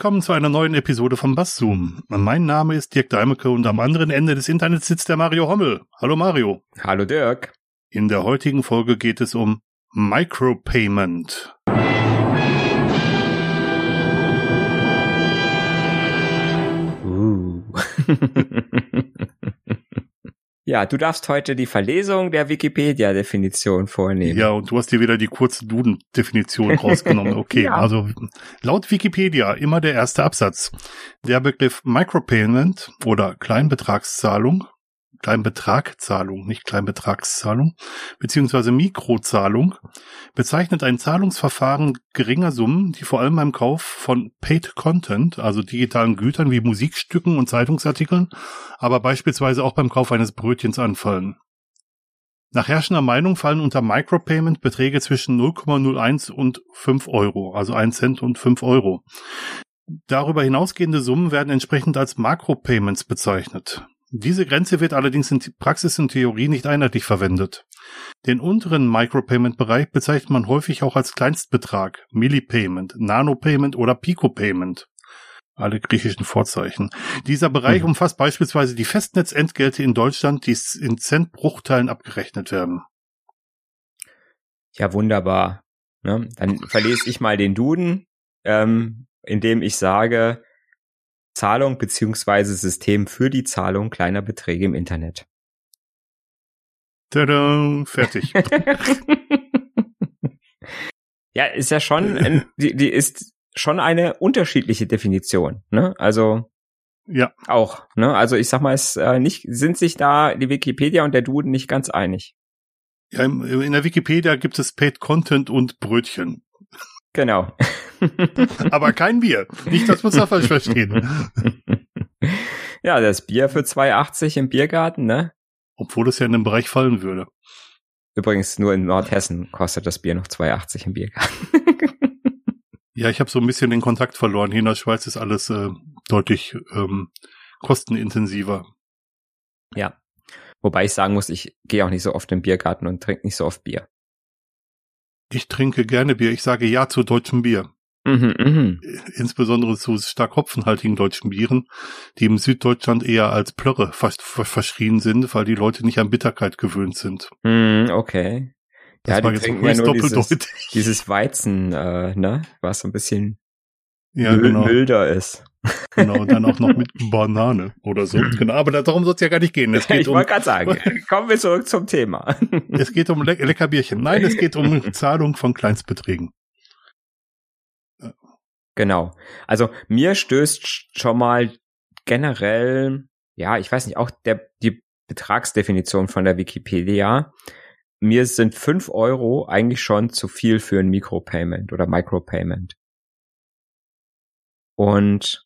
Willkommen zu einer neuen Episode von Basszoom. Mein Name ist Dirk Deimeke und am anderen Ende des Internets sitzt der Mario Hommel. Hallo Mario. Hallo Dirk. In der heutigen Folge geht es um Micropayment. Uh. Ja, du darfst heute die Verlesung der Wikipedia-Definition vornehmen. Ja, und du hast dir wieder die kurze Duden-Definition rausgenommen. Okay, ja. also laut Wikipedia immer der erste Absatz. Der Begriff Micropayment oder Kleinbetragszahlung Kleinbetragzahlung, nicht Kleinbetragszahlung, beziehungsweise Mikrozahlung, bezeichnet ein Zahlungsverfahren geringer Summen, die vor allem beim Kauf von Paid Content, also digitalen Gütern wie Musikstücken und Zeitungsartikeln, aber beispielsweise auch beim Kauf eines Brötchens anfallen. Nach herrschender Meinung fallen unter Micropayment Beträge zwischen 0,01 und 5 Euro, also 1 Cent und 5 Euro. Darüber hinausgehende Summen werden entsprechend als Makropayments bezeichnet. Diese Grenze wird allerdings in Praxis und Theorie nicht einheitlich verwendet. Den unteren Micropayment-Bereich bezeichnet man häufig auch als Kleinstbetrag, Millipayment, Nanopayment oder Picopayment. Alle griechischen Vorzeichen. Dieser Bereich mhm. umfasst beispielsweise die Festnetzentgelte in Deutschland, die in Centbruchteilen abgerechnet werden. Ja, wunderbar. Ne? Dann verlese ich mal den Duden, ähm, indem ich sage, Zahlung beziehungsweise System für die Zahlung kleiner Beträge im Internet. Tada, fertig. ja, ist ja schon, ein, die, die ist schon eine unterschiedliche Definition, ne? Also ja, auch, ne? Also ich sag mal, es äh, nicht sind sich da die Wikipedia und der Duden nicht ganz einig. Ja, in der Wikipedia gibt es Paid Content und Brötchen. Genau. Aber kein Bier. Nicht, dass wir uns da falsch verstehen. Ja, das Bier für 2,80 im Biergarten, ne? Obwohl es ja in den Bereich fallen würde. Übrigens, nur in Nordhessen kostet das Bier noch 2,80 im Biergarten. ja, ich habe so ein bisschen den Kontakt verloren. Hier in der Schweiz ist alles äh, deutlich ähm, kostenintensiver. Ja. Wobei ich sagen muss, ich gehe auch nicht so oft im Biergarten und trinke nicht so oft Bier. Ich trinke gerne Bier. Ich sage ja zu deutschem Bier. Mhm, mh. Insbesondere zu stark hopfenhaltigen deutschen Bieren, die im Süddeutschland eher als Plörre fast verschrien sind, weil die Leute nicht an Bitterkeit gewöhnt sind. Mm, okay. Das ja, war die jetzt trinken ja nur dieses, dieses Weizen, äh, ne, was so ein bisschen ja, genau. milder ist. Genau, dann auch noch mit Banane oder so. Genau, aber darum soll es ja gar nicht gehen. Es geht ich um, wollte gerade sagen, kommen wir zurück zum Thema. es geht um Le Leckerbierchen. Nein, es geht um Zahlung von Kleinstbeträgen. Genau. Also mir stößt schon mal generell, ja, ich weiß nicht, auch der, die Betragsdefinition von der Wikipedia. Mir sind fünf Euro eigentlich schon zu viel für ein Micropayment oder Micropayment. Und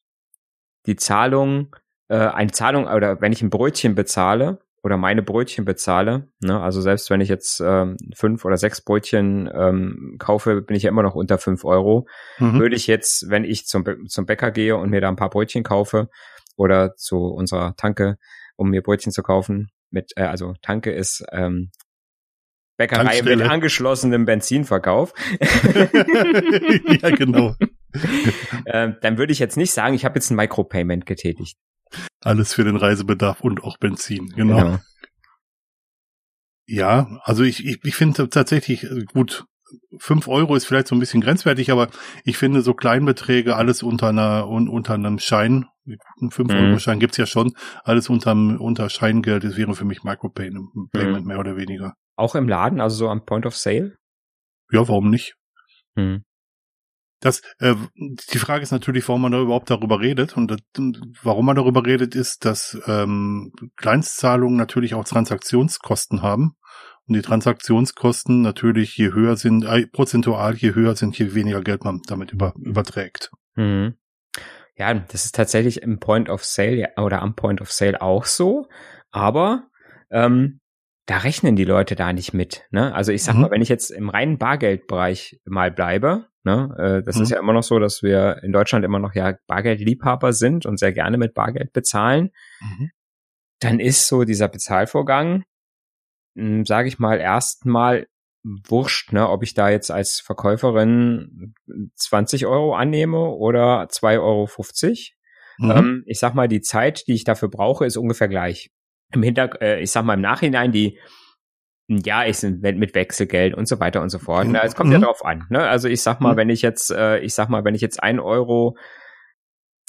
die Zahlung, äh, eine Zahlung oder wenn ich ein Brötchen bezahle oder meine Brötchen bezahle, ne, also selbst wenn ich jetzt ähm, fünf oder sechs Brötchen ähm, kaufe, bin ich ja immer noch unter fünf Euro. Mhm. Würde ich jetzt, wenn ich zum, zum Bäcker gehe und mir da ein paar Brötchen kaufe oder zu unserer Tanke, um mir Brötchen zu kaufen, mit, äh, also Tanke ist ähm, Bäckerei Tankstelle. mit angeschlossenem Benzinverkauf. ja, genau. ähm, dann würde ich jetzt nicht sagen, ich habe jetzt ein Micropayment getätigt. Alles für den Reisebedarf und auch Benzin, genau. genau. Ja, also ich, ich, ich finde tatsächlich äh, gut, fünf Euro ist vielleicht so ein bisschen grenzwertig, aber ich finde so Kleinbeträge, alles unter einer unter einem Schein, ein 5-Euro-Schein mhm. gibt's ja schon, alles unter, unter Scheingeld, das wäre für mich Micropayment mhm. mehr oder weniger. Auch im Laden, also so am Point of Sale? Ja, warum nicht? Mhm. Das, äh, die Frage ist natürlich, warum man da überhaupt darüber redet. Und das, warum man darüber redet, ist, dass ähm, Kleinstzahlungen natürlich auch Transaktionskosten haben. Und die Transaktionskosten natürlich, je höher sind, äh, prozentual, je höher sind, je weniger Geld man damit über, überträgt. Mhm. Ja, das ist tatsächlich im Point of Sale oder am Point of Sale auch so. Aber ähm, da rechnen die Leute da nicht mit. Ne? Also ich sag mhm. mal, wenn ich jetzt im reinen Bargeldbereich mal bleibe, ne, äh, das mhm. ist ja immer noch so, dass wir in Deutschland immer noch ja Bargeldliebhaber sind und sehr gerne mit Bargeld bezahlen, mhm. dann ist so dieser Bezahlvorgang, hm, sage ich mal, erstmal wurscht, ne, ob ich da jetzt als Verkäuferin 20 Euro annehme oder 2,50 Euro. Mhm. Ähm, ich sag mal, die Zeit, die ich dafür brauche, ist ungefähr gleich. Im Hintergrund, äh, ich sag mal im Nachhinein, die ja, ich sind mit Wechselgeld und so weiter und so fort. Ne? Es kommt mhm. ja drauf an. Ne? Also ich sag mal, mhm. wenn ich jetzt, äh, ich sag mal, wenn ich jetzt ein Euro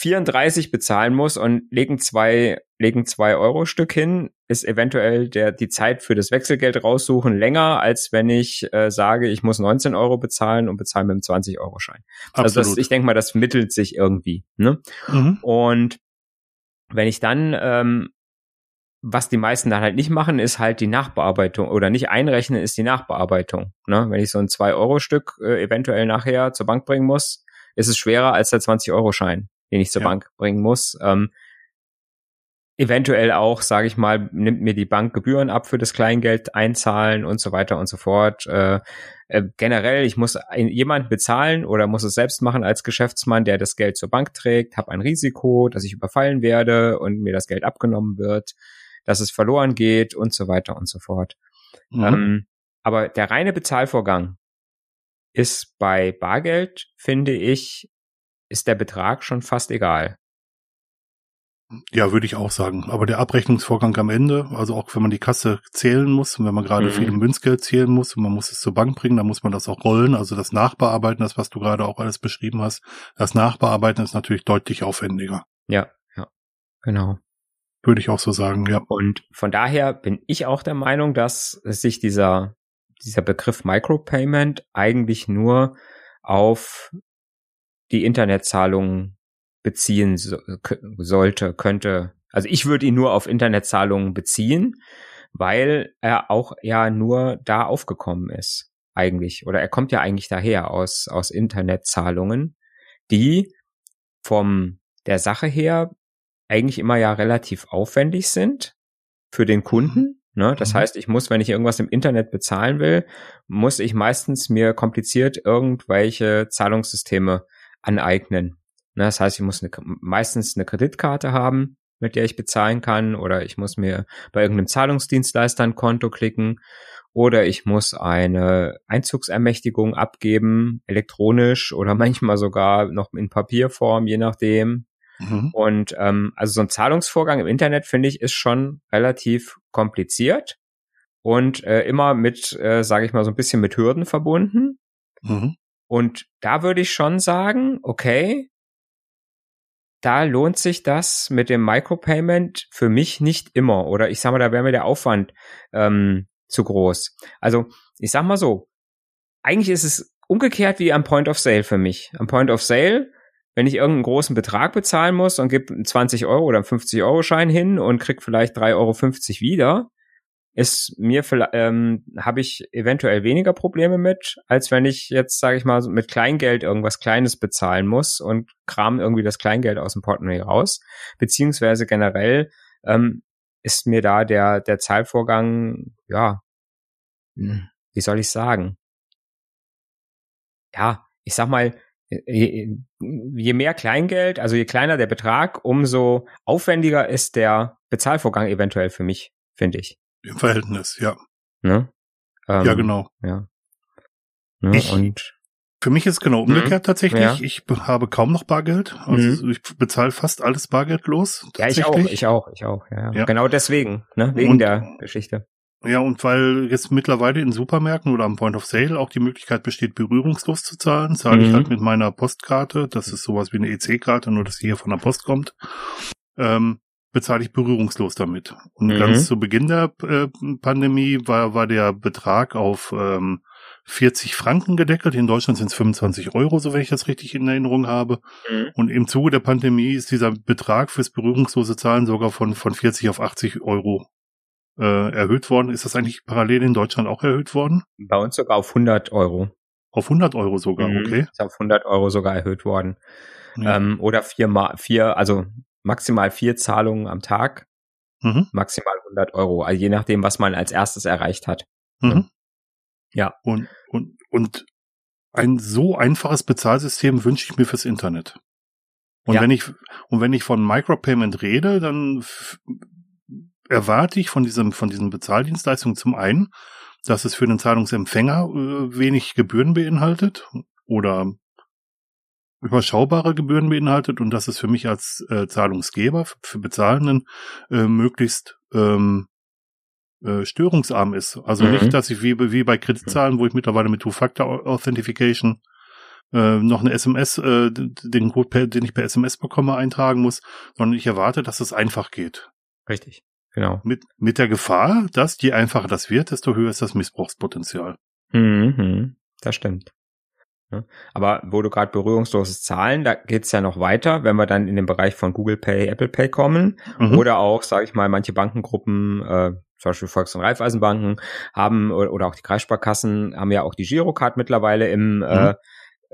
34 bezahlen muss und legen zwei, legen zwei Euro Stück hin, ist eventuell der, die Zeit für das Wechselgeld raussuchen länger, als wenn ich äh, sage, ich muss 19 Euro bezahlen und bezahle mit einem 20 Euro Schein. Also das, ich denke mal, das mittelt sich irgendwie. Ne? Mhm. Und wenn ich dann ähm, was die meisten dann halt nicht machen, ist halt die Nachbearbeitung oder nicht einrechnen, ist die Nachbearbeitung. Ne? Wenn ich so ein 2-Euro-Stück äh, eventuell nachher zur Bank bringen muss, ist es schwerer als der 20-Euro-Schein, den ich zur ja. Bank bringen muss. Ähm, eventuell auch, sage ich mal, nimmt mir die Bank Gebühren ab für das Kleingeld einzahlen und so weiter und so fort. Äh, äh, generell, ich muss jemanden bezahlen oder muss es selbst machen als Geschäftsmann, der das Geld zur Bank trägt, habe ein Risiko, dass ich überfallen werde und mir das Geld abgenommen wird dass es verloren geht und so weiter und so fort. Mhm. Ähm, aber der reine Bezahlvorgang ist bei Bargeld, finde ich, ist der Betrag schon fast egal. Ja, würde ich auch sagen. Aber der Abrechnungsvorgang am Ende, also auch wenn man die Kasse zählen muss und wenn man gerade mhm. viel Münzgeld zählen muss und man muss es zur Bank bringen, dann muss man das auch rollen. Also das Nachbearbeiten, das was du gerade auch alles beschrieben hast, das Nachbearbeiten ist natürlich deutlich aufwendiger. Ja, ja, genau. Würde ich auch so sagen, ja. Und von daher bin ich auch der Meinung, dass sich dieser, dieser Begriff Micropayment eigentlich nur auf die Internetzahlungen beziehen so, sollte, könnte. Also ich würde ihn nur auf Internetzahlungen beziehen, weil er auch ja nur da aufgekommen ist, eigentlich. Oder er kommt ja eigentlich daher aus, aus Internetzahlungen, die vom der Sache her eigentlich immer ja relativ aufwendig sind für den Kunden. Ne? Das mhm. heißt, ich muss, wenn ich irgendwas im Internet bezahlen will, muss ich meistens mir kompliziert irgendwelche Zahlungssysteme aneignen. Ne? Das heißt, ich muss eine, meistens eine Kreditkarte haben, mit der ich bezahlen kann, oder ich muss mir bei irgendeinem Zahlungsdienstleister ein Konto klicken, oder ich muss eine Einzugsermächtigung abgeben, elektronisch oder manchmal sogar noch in Papierform, je nachdem. Mhm. Und ähm, also so ein Zahlungsvorgang im Internet, finde ich, ist schon relativ kompliziert und äh, immer mit, äh, sage ich mal, so ein bisschen mit Hürden verbunden. Mhm. Und da würde ich schon sagen, okay, da lohnt sich das mit dem Micropayment für mich nicht immer. Oder ich sag mal, da wäre mir der Aufwand ähm, zu groß. Also ich sag mal so, eigentlich ist es umgekehrt wie am Point of Sale für mich. Am Point of Sale wenn ich irgendeinen großen Betrag bezahlen muss und gebe einen 20 Euro oder einen 50 Euro Schein hin und krieg vielleicht 3,50 Euro wieder, ist mir ähm, habe ich eventuell weniger Probleme mit, als wenn ich jetzt, sage ich mal, mit Kleingeld irgendwas Kleines bezahlen muss und kram irgendwie das Kleingeld aus dem Portemonnaie raus. Beziehungsweise generell ähm, ist mir da der, der Zahlvorgang, ja, hm, wie soll ich sagen? Ja, ich sag mal, je, je mehr Kleingeld, also je kleiner der Betrag, umso aufwendiger ist der Bezahlvorgang eventuell für mich, finde ich. Im Verhältnis, ja. Ne? Ähm, ja, genau. Ja. Ne? Ich, und für mich ist genau mhm. umgekehrt tatsächlich. Ja. Ich habe kaum noch Bargeld. Also mhm. ich bezahle fast alles bargeldlos. Ja, ich auch, ich auch, ich auch. Ja. ja. Genau deswegen, ne? wegen und, der Geschichte. Ja, und weil jetzt mittlerweile in Supermärkten oder am Point of Sale auch die Möglichkeit besteht, berührungslos zu zahlen, zahle mhm. ich halt mit meiner Postkarte, das ist sowas wie eine EC-Karte, nur dass sie hier von der Post kommt, ähm, bezahle ich berührungslos damit. Und mhm. ganz zu Beginn der äh, Pandemie war, war der Betrag auf ähm, 40 Franken gedeckelt. In Deutschland sind es 25 Euro, so wenn ich das richtig in Erinnerung habe. Mhm. Und im Zuge der Pandemie ist dieser Betrag fürs berührungslose Zahlen sogar von, von 40 auf 80 Euro äh, erhöht worden. Ist das eigentlich parallel in Deutschland auch erhöht worden? Bei uns sogar auf 100 Euro. Auf 100 Euro sogar, mhm, okay. Ist auf 100 Euro sogar erhöht worden. Ja. Ähm, oder viermal, vier, also maximal vier Zahlungen am Tag. Mhm. Maximal 100 Euro. Also je nachdem, was man als erstes erreicht hat. Mhm. Ja. Und, und, und ein so einfaches Bezahlsystem wünsche ich mir fürs Internet. Und ja. wenn ich, und wenn ich von Micropayment rede, dann erwarte ich von diesem, von diesen Bezahldienstleistungen zum einen, dass es für den Zahlungsempfänger äh, wenig Gebühren beinhaltet oder überschaubare Gebühren beinhaltet und dass es für mich als äh, Zahlungsgeber, für Bezahlenden, äh, möglichst ähm, äh, störungsarm ist. Also mhm. nicht, dass ich wie, wie bei Kreditzahlen, wo ich mittlerweile mit Two-Factor-Authentification äh, noch eine SMS, äh, den Code, per, den ich per SMS bekomme, eintragen muss, sondern ich erwarte, dass es einfach geht. Richtig, genau. Mit, mit der Gefahr, dass je einfacher das wird, desto höher ist das Missbrauchspotenzial. Mhm, das stimmt. Aber wo du gerade berührungsloses Zahlen, da geht's ja noch weiter, wenn wir dann in den Bereich von Google Pay, Apple Pay kommen mhm. oder auch, sage ich mal, manche Bankengruppen, äh, zum Beispiel Volks- und Raiffeisenbanken haben oder auch die Kreissparkassen haben ja auch die Girocard mittlerweile im mhm. äh,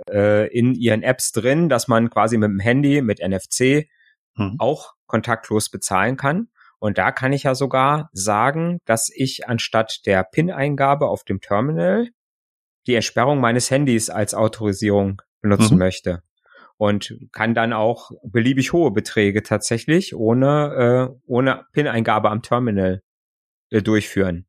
äh, in ihren Apps drin, dass man quasi mit dem Handy, mit NFC mhm. auch kontaktlos bezahlen kann. Und da kann ich ja sogar sagen, dass ich anstatt der PIN-Eingabe auf dem Terminal die Entsperrung meines Handys als Autorisierung benutzen mhm. möchte. Und kann dann auch beliebig hohe Beträge tatsächlich ohne, äh, ohne PIN-Eingabe am Terminal äh, durchführen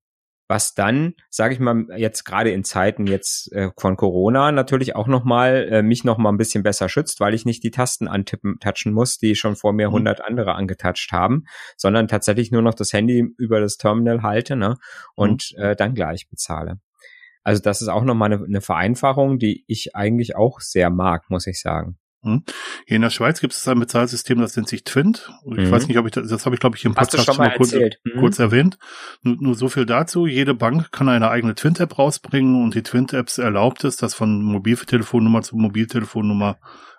was dann, sage ich mal, jetzt gerade in Zeiten jetzt äh, von Corona natürlich auch nochmal äh, mich nochmal ein bisschen besser schützt, weil ich nicht die Tasten antippen, touchen muss, die schon vor mir 100 mhm. andere angetatscht haben, sondern tatsächlich nur noch das Handy über das Terminal halte ne, und mhm. äh, dann gleich bezahle. Also das ist auch nochmal eine, eine Vereinfachung, die ich eigentlich auch sehr mag, muss ich sagen. Hm. Hier in der Schweiz gibt es ein Bezahlsystem, das nennt sich Twint. Ich mhm. weiß nicht, ob ich das, das habe ich glaube ich im Podcast schon, schon, mal kurz, mhm. kurz erwähnt. Nur, nur, so viel dazu. Jede Bank kann eine eigene Twint-App rausbringen und die Twint-Apps erlaubt es, dass von Mobiltelefonnummer zu Mobiltelefonnummer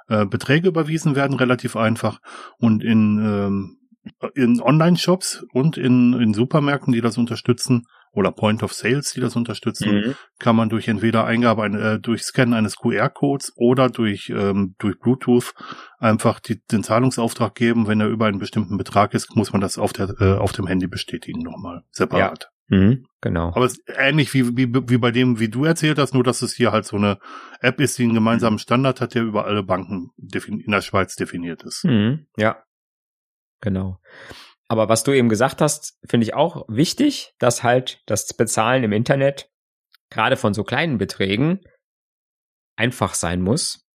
äh, Beträge überwiesen werden, relativ einfach. Und in, ähm, in Online-Shops und in, in Supermärkten, die das unterstützen, oder Point of Sales, die das unterstützen, mhm. kann man durch entweder Eingabe äh, durch Scannen eines QR-Codes oder durch ähm, durch Bluetooth einfach die, den Zahlungsauftrag geben. Wenn er über einen bestimmten Betrag ist, muss man das auf der äh, auf dem Handy bestätigen nochmal separat. Ja. Mhm, genau. Aber es ist ähnlich wie, wie, wie bei dem, wie du erzählt hast, nur dass es hier halt so eine App ist, die einen gemeinsamen Standard hat, der über alle Banken in der Schweiz definiert ist. Mhm, ja, genau. Aber was du eben gesagt hast, finde ich auch wichtig, dass halt das Bezahlen im Internet gerade von so kleinen Beträgen einfach sein muss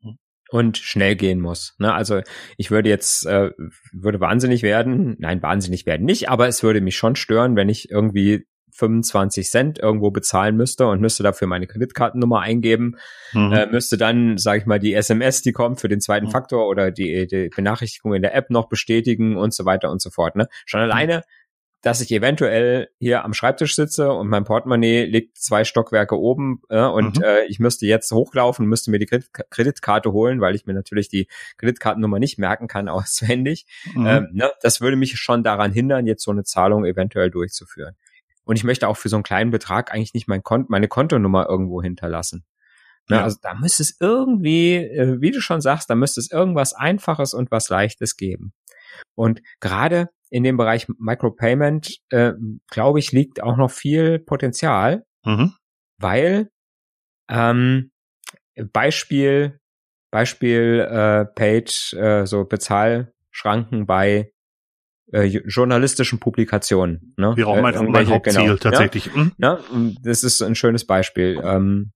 hm. und schnell gehen muss. Ne? Also ich würde jetzt, äh, würde wahnsinnig werden, nein, wahnsinnig werden nicht, aber es würde mich schon stören, wenn ich irgendwie 25 Cent irgendwo bezahlen müsste und müsste dafür meine Kreditkartennummer eingeben, mhm. äh, müsste dann, sage ich mal, die SMS, die kommt für den zweiten mhm. Faktor oder die, die Benachrichtigung in der App noch bestätigen und so weiter und so fort. Ne? Schon mhm. alleine, dass ich eventuell hier am Schreibtisch sitze und mein Portemonnaie liegt zwei Stockwerke oben äh, und mhm. äh, ich müsste jetzt hochlaufen, müsste mir die Kreditkarte holen, weil ich mir natürlich die Kreditkartennummer nicht merken kann auswendig. Mhm. Ähm, ne? Das würde mich schon daran hindern, jetzt so eine Zahlung eventuell durchzuführen. Und ich möchte auch für so einen kleinen Betrag eigentlich nicht mein Kont meine Kontonummer irgendwo hinterlassen. Ne, ja. Also da müsste es irgendwie, äh, wie du schon sagst, da müsste es irgendwas Einfaches und was Leichtes geben. Und gerade in dem Bereich Micropayment, äh, glaube ich, liegt auch noch viel Potenzial, mhm. weil ähm, Beispiel Beispiel äh, Page, äh, so Bezahlschranken bei äh, journalistischen Publikationen. Ne? Wäre auch mein, äh, mein Hauptziel genau, tatsächlich. Ja? Hm? Ja? Das ist ein schönes Beispiel. Ähm,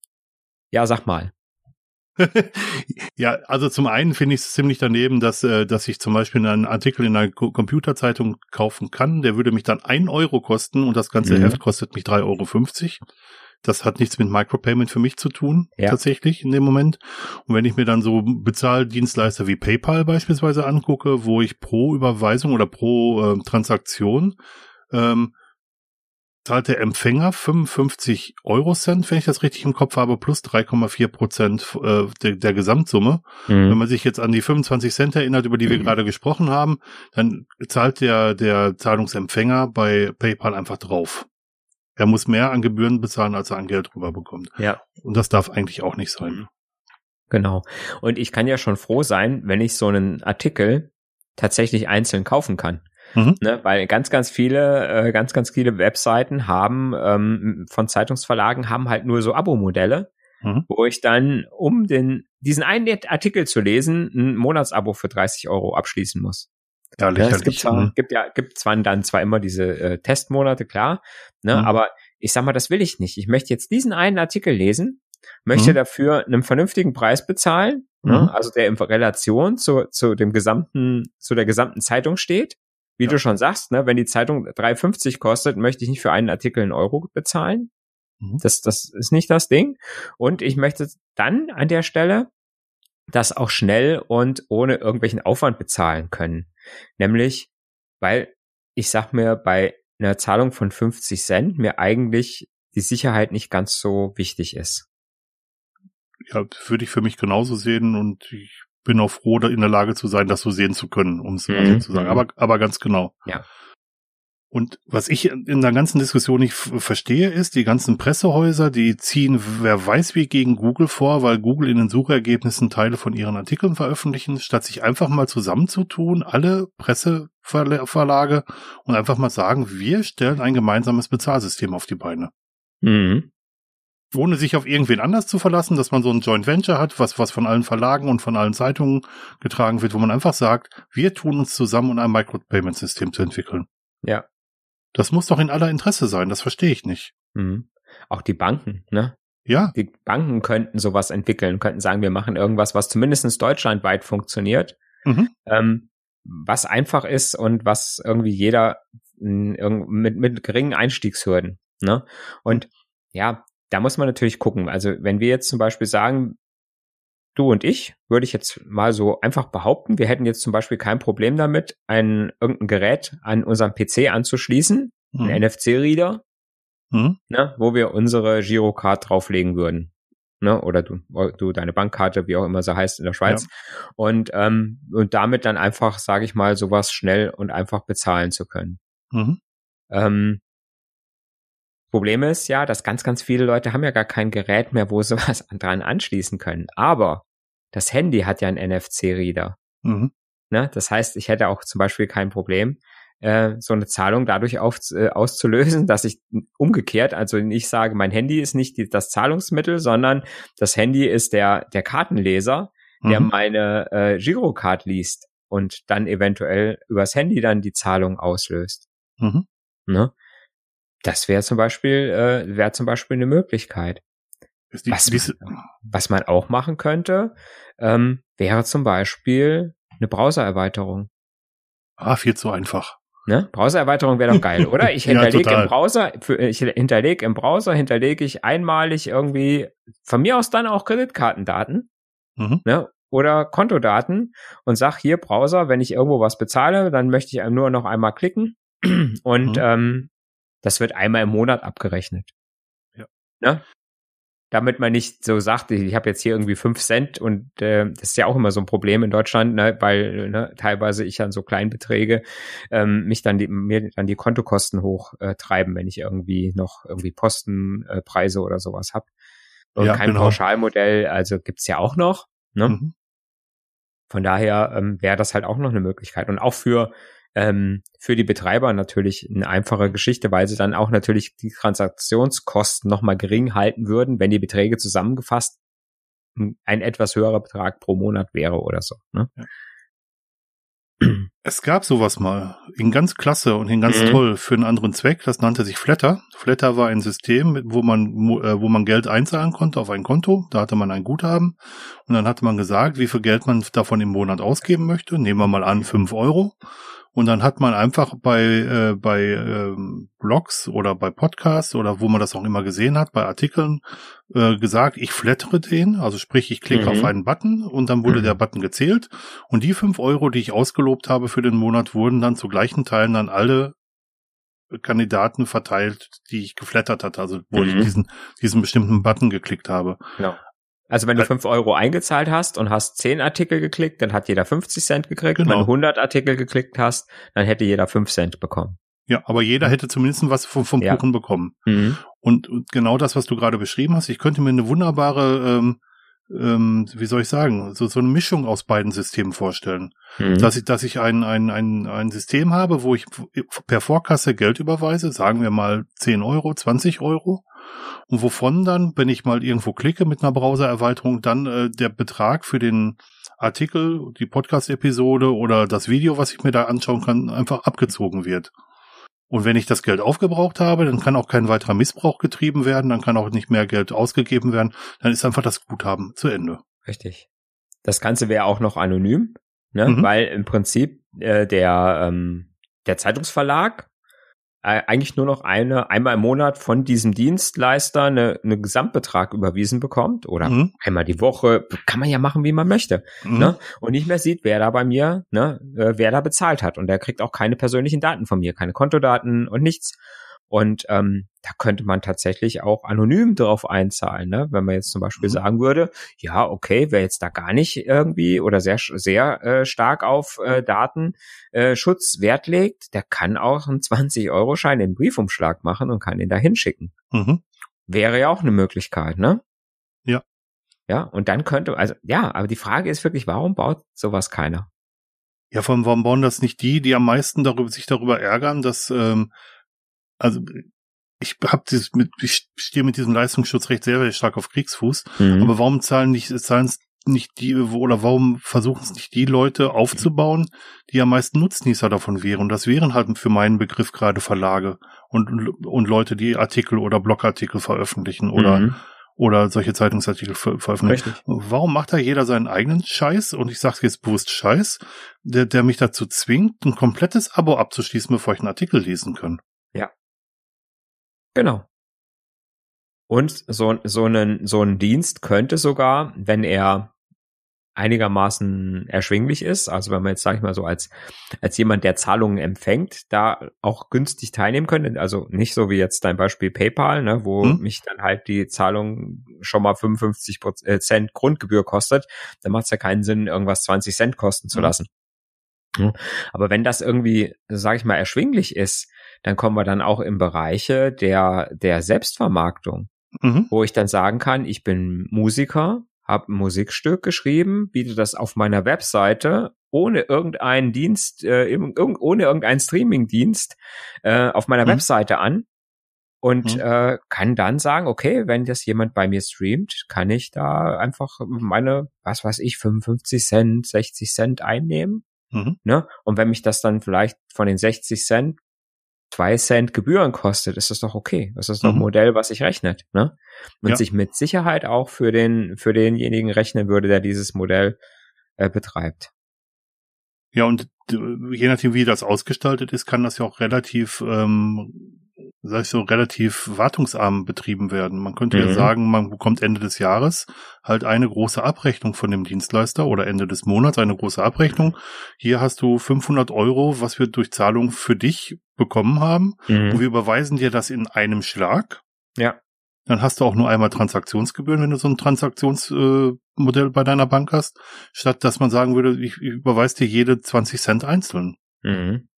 ja, sag mal. ja, also zum einen finde ich es ziemlich daneben, dass, äh, dass ich zum Beispiel einen Artikel in einer Computerzeitung kaufen kann. Der würde mich dann ein Euro kosten und das ganze mhm. Heft kostet mich 3,50 Euro. Das hat nichts mit Micropayment für mich zu tun, ja. tatsächlich in dem Moment. Und wenn ich mir dann so Bezahldienstleister wie PayPal beispielsweise angucke, wo ich pro Überweisung oder pro äh, Transaktion ähm, zahlt der Empfänger 55 Euro Cent, wenn ich das richtig im Kopf habe, plus 3,4 Prozent äh, der, der Gesamtsumme. Mhm. Wenn man sich jetzt an die 25 Cent erinnert, über die wir mhm. gerade gesprochen haben, dann zahlt der, der Zahlungsempfänger bei PayPal einfach drauf. Er muss mehr an Gebühren bezahlen, als er an Geld rüberbekommt. Ja. Und das darf eigentlich auch nicht sein. Mhm. Genau. Und ich kann ja schon froh sein, wenn ich so einen Artikel tatsächlich einzeln kaufen kann. Mhm. Ne, weil ganz, ganz viele, äh, ganz, ganz viele Webseiten haben ähm, von Zeitungsverlagen haben halt nur so Abo-Modelle, mhm. wo ich dann, um den diesen einen Artikel zu lesen, ein Monatsabo für 30 Euro abschließen muss. Ja, ja, es gibt zwar, mhm. gibt ja, gibt zwar dann zwar immer diese äh, Testmonate, klar, ne, mhm. aber ich sag mal, das will ich nicht. Ich möchte jetzt diesen einen Artikel lesen, möchte mhm. dafür einen vernünftigen Preis bezahlen, ne? mhm. ne, also der in Relation zu, zu dem gesamten, zu der gesamten Zeitung steht. Wie ja. du schon sagst, ne, wenn die Zeitung 3,50 kostet, möchte ich nicht für einen Artikel einen Euro bezahlen. Mhm. Das, das ist nicht das Ding. Und ich möchte dann an der Stelle das auch schnell und ohne irgendwelchen Aufwand bezahlen können. Nämlich, weil ich sag mir bei einer Zahlung von 50 Cent mir eigentlich die Sicherheit nicht ganz so wichtig ist. Ja, würde ich für mich genauso sehen und ich bin auch froh, in der Lage zu sein, das so sehen zu können, um es mhm. so zu sagen. Mhm. Aber, aber ganz genau. Ja. Und was ich in der ganzen Diskussion nicht verstehe, ist, die ganzen Pressehäuser, die ziehen wer weiß wie gegen Google vor, weil Google in den Suchergebnissen Teile von ihren Artikeln veröffentlichen, statt sich einfach mal zusammenzutun, alle Presseverlage und einfach mal sagen, wir stellen ein gemeinsames Bezahlsystem auf die Beine. Mhm. Ohne sich auf irgendwen anders zu verlassen, dass man so ein Joint Venture hat, was, was von allen Verlagen und von allen Zeitungen getragen wird, wo man einfach sagt, wir tun uns zusammen, um ein Micropayment-System zu entwickeln. Ja. Das muss doch in aller Interesse sein, das verstehe ich nicht. Mhm. Auch die Banken, ne? Ja. Die Banken könnten sowas entwickeln, könnten sagen, wir machen irgendwas, was zumindest deutschlandweit funktioniert, mhm. ähm, was einfach ist und was irgendwie jeder mit, mit geringen Einstiegshürden, ne? Und ja, da muss man natürlich gucken. Also wenn wir jetzt zum Beispiel sagen, du und ich, würde ich jetzt mal so einfach behaupten, wir hätten jetzt zum Beispiel kein Problem damit, ein irgendein Gerät an unserem PC anzuschließen, mhm. ein NFC-Reader, mhm. ne, wo wir unsere Girocard drauflegen würden. Ne, oder du, du deine Bankkarte, wie auch immer sie heißt in der Schweiz. Ja. Und, ähm, und damit dann einfach, sage ich mal, sowas schnell und einfach bezahlen zu können. Mhm. Ähm, Problem ist ja, dass ganz, ganz viele Leute haben ja gar kein Gerät mehr, wo sie was dran anschließen können. Aber das Handy hat ja einen NFC-Reader. Mhm. Ne? Das heißt, ich hätte auch zum Beispiel kein Problem, äh, so eine Zahlung dadurch auf, äh, auszulösen, dass ich umgekehrt, also nicht sage, mein Handy ist nicht die, das Zahlungsmittel, sondern das Handy ist der, der Kartenleser, der mhm. meine äh, Girocard liest und dann eventuell übers Handy dann die Zahlung auslöst. Mhm. Ne? Das wäre zum Beispiel, äh, wäre zum Beispiel eine Möglichkeit. Die, was, man, was man auch machen könnte, ähm, wäre zum Beispiel eine Browsererweiterung. Ah, viel zu einfach. Ne? Browsererweiterung wäre doch geil, oder? Ich hinterlege ja, im Browser, für, ich hinterlege im Browser, hinterlege ich einmalig irgendwie, von mir aus dann auch Kreditkartendaten, mhm. ne? Oder Kontodaten und sag hier Browser, wenn ich irgendwo was bezahle, dann möchte ich nur noch einmal klicken und mhm. ähm, das wird einmal im Monat abgerechnet. Ja. Ne? Damit man nicht so sagt, ich habe jetzt hier irgendwie fünf Cent und äh, das ist ja auch immer so ein Problem in Deutschland, ne, weil ne, teilweise ich an so Kleinbeträge ähm, mich dann die, mir dann die Kontokosten hochtreiben, äh, wenn ich irgendwie noch irgendwie Postenpreise äh, oder sowas hab. Und ja, kein genau. Pauschalmodell, also gibt's ja auch noch. Ne? Mhm. Von daher ähm, wäre das halt auch noch eine Möglichkeit. Und auch für ähm, für die Betreiber natürlich eine einfache Geschichte, weil sie dann auch natürlich die Transaktionskosten nochmal gering halten würden, wenn die Beträge zusammengefasst ein etwas höherer Betrag pro Monat wäre oder so. Ne? Es gab sowas mal, in ganz klasse und in ganz mhm. toll für einen anderen Zweck. Das nannte sich Flatter. Flatter war ein System, wo man, äh, wo man Geld einzahlen konnte auf ein Konto. Da hatte man ein Guthaben und dann hatte man gesagt, wie viel Geld man davon im Monat ausgeben möchte. Nehmen wir mal an, fünf Euro. Und dann hat man einfach bei, äh, bei ähm, Blogs oder bei Podcasts oder wo man das auch immer gesehen hat, bei Artikeln äh, gesagt, ich flattere den, also sprich, ich klicke mhm. auf einen Button und dann wurde mhm. der Button gezählt. Und die fünf Euro, die ich ausgelobt habe für den Monat, wurden dann zu gleichen Teilen an alle Kandidaten verteilt, die ich geflattert hatte, also wo mhm. ich diesen, diesen bestimmten Button geklickt habe. Genau. Also wenn du 5 Euro eingezahlt hast und hast 10 Artikel geklickt, dann hat jeder 50 Cent gekriegt. Genau. Wenn du 100 Artikel geklickt hast, dann hätte jeder 5 Cent bekommen. Ja, aber jeder hätte zumindest was vom, vom ja. Kuchen bekommen. Mhm. Und, und, genau das, was du gerade beschrieben hast, ich könnte mir eine wunderbare, ähm, ähm, wie soll ich sagen, so, so eine Mischung aus beiden Systemen vorstellen. Mhm. Dass ich, dass ich ein, ein, ein, ein System habe, wo ich per Vorkasse Geld überweise, sagen wir mal 10 Euro, 20 Euro und wovon dann, wenn ich mal irgendwo klicke mit einer Browser-Erweiterung, dann äh, der Betrag für den Artikel, die Podcast-Episode oder das Video, was ich mir da anschauen kann, einfach abgezogen wird. Und wenn ich das Geld aufgebraucht habe, dann kann auch kein weiterer Missbrauch getrieben werden, dann kann auch nicht mehr Geld ausgegeben werden, dann ist einfach das Guthaben zu Ende. Richtig. Das Ganze wäre auch noch anonym, ne? Mhm. weil im Prinzip äh, der, ähm, der Zeitungsverlag eigentlich nur noch eine einmal im Monat von diesem Dienstleister eine, eine Gesamtbetrag überwiesen bekommt oder mhm. einmal die Woche kann man ja machen wie man möchte mhm. ne? und nicht mehr sieht wer da bei mir ne äh, wer da bezahlt hat und der kriegt auch keine persönlichen Daten von mir keine Kontodaten und nichts und ähm, da könnte man tatsächlich auch anonym drauf einzahlen, ne? wenn man jetzt zum Beispiel mhm. sagen würde, ja, okay, wer jetzt da gar nicht irgendwie oder sehr, sehr äh, stark auf äh, Datenschutz äh, Wert legt, der kann auch einen 20-Euro-Schein in Briefumschlag machen und kann ihn da hinschicken. Mhm. Wäre ja auch eine Möglichkeit, ne? Ja. Ja, und dann könnte, also ja, aber die Frage ist wirklich, warum baut sowas keiner? Ja, vor allem, warum bauen das nicht die, die am meisten darüber, sich darüber ärgern, dass ähm, also ich habe dieses mit, ich stehe mit diesem Leistungsschutzrecht sehr, sehr stark auf Kriegsfuß. Mhm. Aber warum zahlen nicht, zahlen es nicht die, oder warum versuchen es nicht die Leute aufzubauen, die am meisten Nutznießer davon wären? Und das wären halt für meinen Begriff gerade Verlage und, und Leute, die Artikel oder Blogartikel veröffentlichen oder, mhm. oder solche Zeitungsartikel ver veröffentlichen. Richtig. Warum macht da jeder seinen eigenen Scheiß? Und ich sage jetzt bewusst Scheiß, der, der mich dazu zwingt, ein komplettes Abo abzuschließen, bevor ich einen Artikel lesen kann. Genau. Und so, so einen, so ein Dienst könnte sogar, wenn er einigermaßen erschwinglich ist, also wenn man jetzt, sag ich mal so, als, als jemand, der Zahlungen empfängt, da auch günstig teilnehmen könnte, also nicht so wie jetzt dein Beispiel PayPal, ne, wo hm. mich dann halt die Zahlung schon mal 55 äh, Cent Grundgebühr kostet, dann macht es ja keinen Sinn, irgendwas 20 Cent kosten zu hm. lassen. Aber wenn das irgendwie, sag ich mal, erschwinglich ist, dann kommen wir dann auch in Bereiche der, der Selbstvermarktung, mhm. wo ich dann sagen kann, ich bin Musiker, habe ein Musikstück geschrieben, biete das auf meiner Webseite ohne irgendeinen Dienst, äh, ohne irgendeinen Streamingdienst äh, auf meiner mhm. Webseite an und mhm. äh, kann dann sagen, okay, wenn das jemand bei mir streamt, kann ich da einfach meine, was weiß ich, 55 Cent, 60 Cent einnehmen. Mhm. Ne? Und wenn mich das dann vielleicht von den 60 Cent zwei Cent Gebühren kostet, ist das doch okay. Das ist doch ein mhm. Modell, was sich rechnet, ne? Und ja. sich mit Sicherheit auch für den, für denjenigen rechnen würde, der dieses Modell äh, betreibt. Ja, und je nachdem, wie das ausgestaltet ist, kann das ja auch relativ ähm, sag ich so, relativ wartungsarm betrieben werden. Man könnte mhm. ja sagen, man bekommt Ende des Jahres halt eine große Abrechnung von dem Dienstleister oder Ende des Monats eine große Abrechnung. Hier hast du 500 Euro, was wir durch Zahlung für dich bekommen haben. Mhm. Und wir überweisen dir das in einem Schlag. Ja. Dann hast du auch nur einmal Transaktionsgebühren, wenn du so ein Transaktionsmodell äh, bei deiner Bank hast, statt dass man sagen würde, ich, ich überweise dir jede 20 Cent einzeln. Mhm.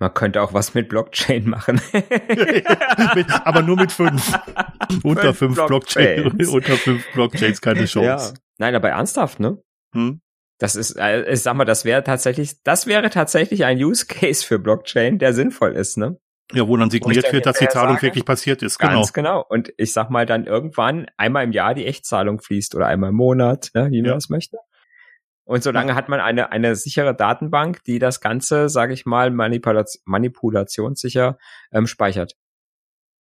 Man könnte auch was mit Blockchain machen. aber nur mit fünf. unter fünf, fünf Blockchains. unter fünf Blockchains keine Chance. Ja. Nein, aber ernsthaft, ne? Hm? Das ist, äh, ich sag mal, das wäre tatsächlich, das wäre tatsächlich ein Use Case für Blockchain, der sinnvoll ist, ne? Ja, wo dann signiert wird, dass die Zahlung sage, wirklich passiert ist. Genau. Ganz genau. Und ich sag mal dann irgendwann einmal im Jahr die Echtzahlung fließt oder einmal im Monat, ne, wie man ja. das möchte. Und solange hat man eine, eine sichere Datenbank, die das Ganze, sage ich mal, manipulation, manipulationssicher ähm, speichert.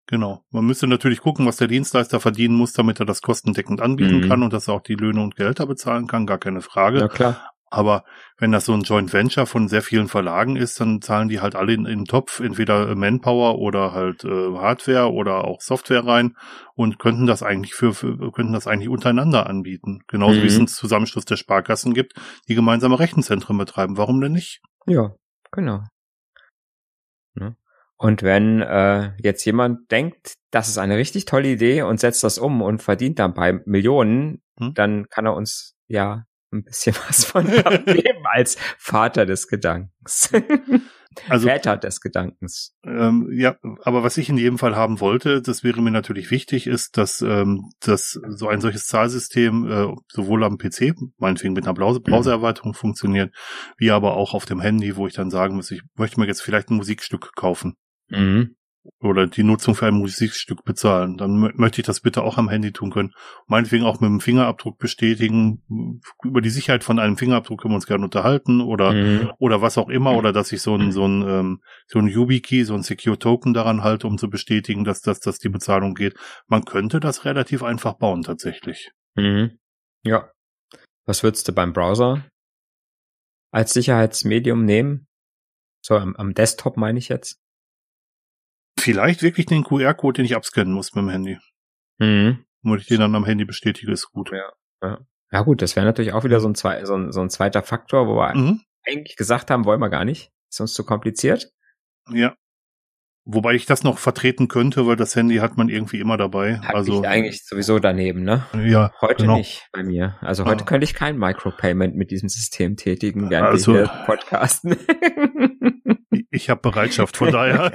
Genau. Man müsste natürlich gucken, was der Dienstleister verdienen muss, damit er das kostendeckend anbieten mhm. kann und dass er auch die Löhne und Gehälter bezahlen kann, gar keine Frage. Ja, klar. Aber wenn das so ein Joint Venture von sehr vielen Verlagen ist, dann zahlen die halt alle in, in den Topf, entweder Manpower oder halt äh, Hardware oder auch Software rein und könnten das eigentlich für, für könnten das eigentlich untereinander anbieten. Genauso mhm. wie es mhm. einen Zusammenschluss der Sparkassen gibt, die gemeinsame Rechenzentren betreiben. Warum denn nicht? Ja, genau. Ne? Und wenn äh, jetzt jemand denkt, das ist eine richtig tolle Idee und setzt das um und verdient dann bei Millionen, hm? dann kann er uns ja ein bisschen was von abgeben als Vater des Gedankens. Also, Väter des Gedankens. Ähm, ja, aber was ich in jedem Fall haben wollte, das wäre mir natürlich wichtig, ist, dass, ähm, dass so ein solches Zahlsystem äh, sowohl am PC, meinetwegen mit einer mhm. Browsererweiterung mhm. funktioniert, wie aber auch auf dem Handy, wo ich dann sagen muss, ich möchte mir jetzt vielleicht ein Musikstück kaufen. Mhm. Oder die Nutzung für ein Musikstück bezahlen, dann möchte ich das bitte auch am Handy tun können. Meinetwegen auch mit dem Fingerabdruck bestätigen. Über die Sicherheit von einem Fingerabdruck können wir uns gerne unterhalten oder mhm. oder was auch immer oder dass ich so ein so ein ähm, so ein YubiKey, so ein Secure Token daran halte, um zu bestätigen, dass dass dass die Bezahlung geht. Man könnte das relativ einfach bauen tatsächlich. Mhm. Ja. Was würdest du beim Browser als Sicherheitsmedium nehmen? So am, am Desktop meine ich jetzt. Vielleicht wirklich den QR-Code, den ich abscannen muss mit dem Handy. Mhm. Und ich den dann am Handy bestätige, ist gut. Ja, ja. ja gut, das wäre natürlich auch wieder so ein, zwei, so ein, so ein zweiter Faktor, wo wir mhm. eigentlich gesagt haben, wollen wir gar nicht. Ist uns zu kompliziert. Ja. Wobei ich das noch vertreten könnte, weil das Handy hat man irgendwie immer dabei. Hab also ich eigentlich sowieso danem, ne? Ja. Heute genau. nicht bei mir. Also heute ja. könnte ich kein Micropayment mit diesem System tätigen, während also, wir hier podcasten. ich habe Bereitschaft, von daher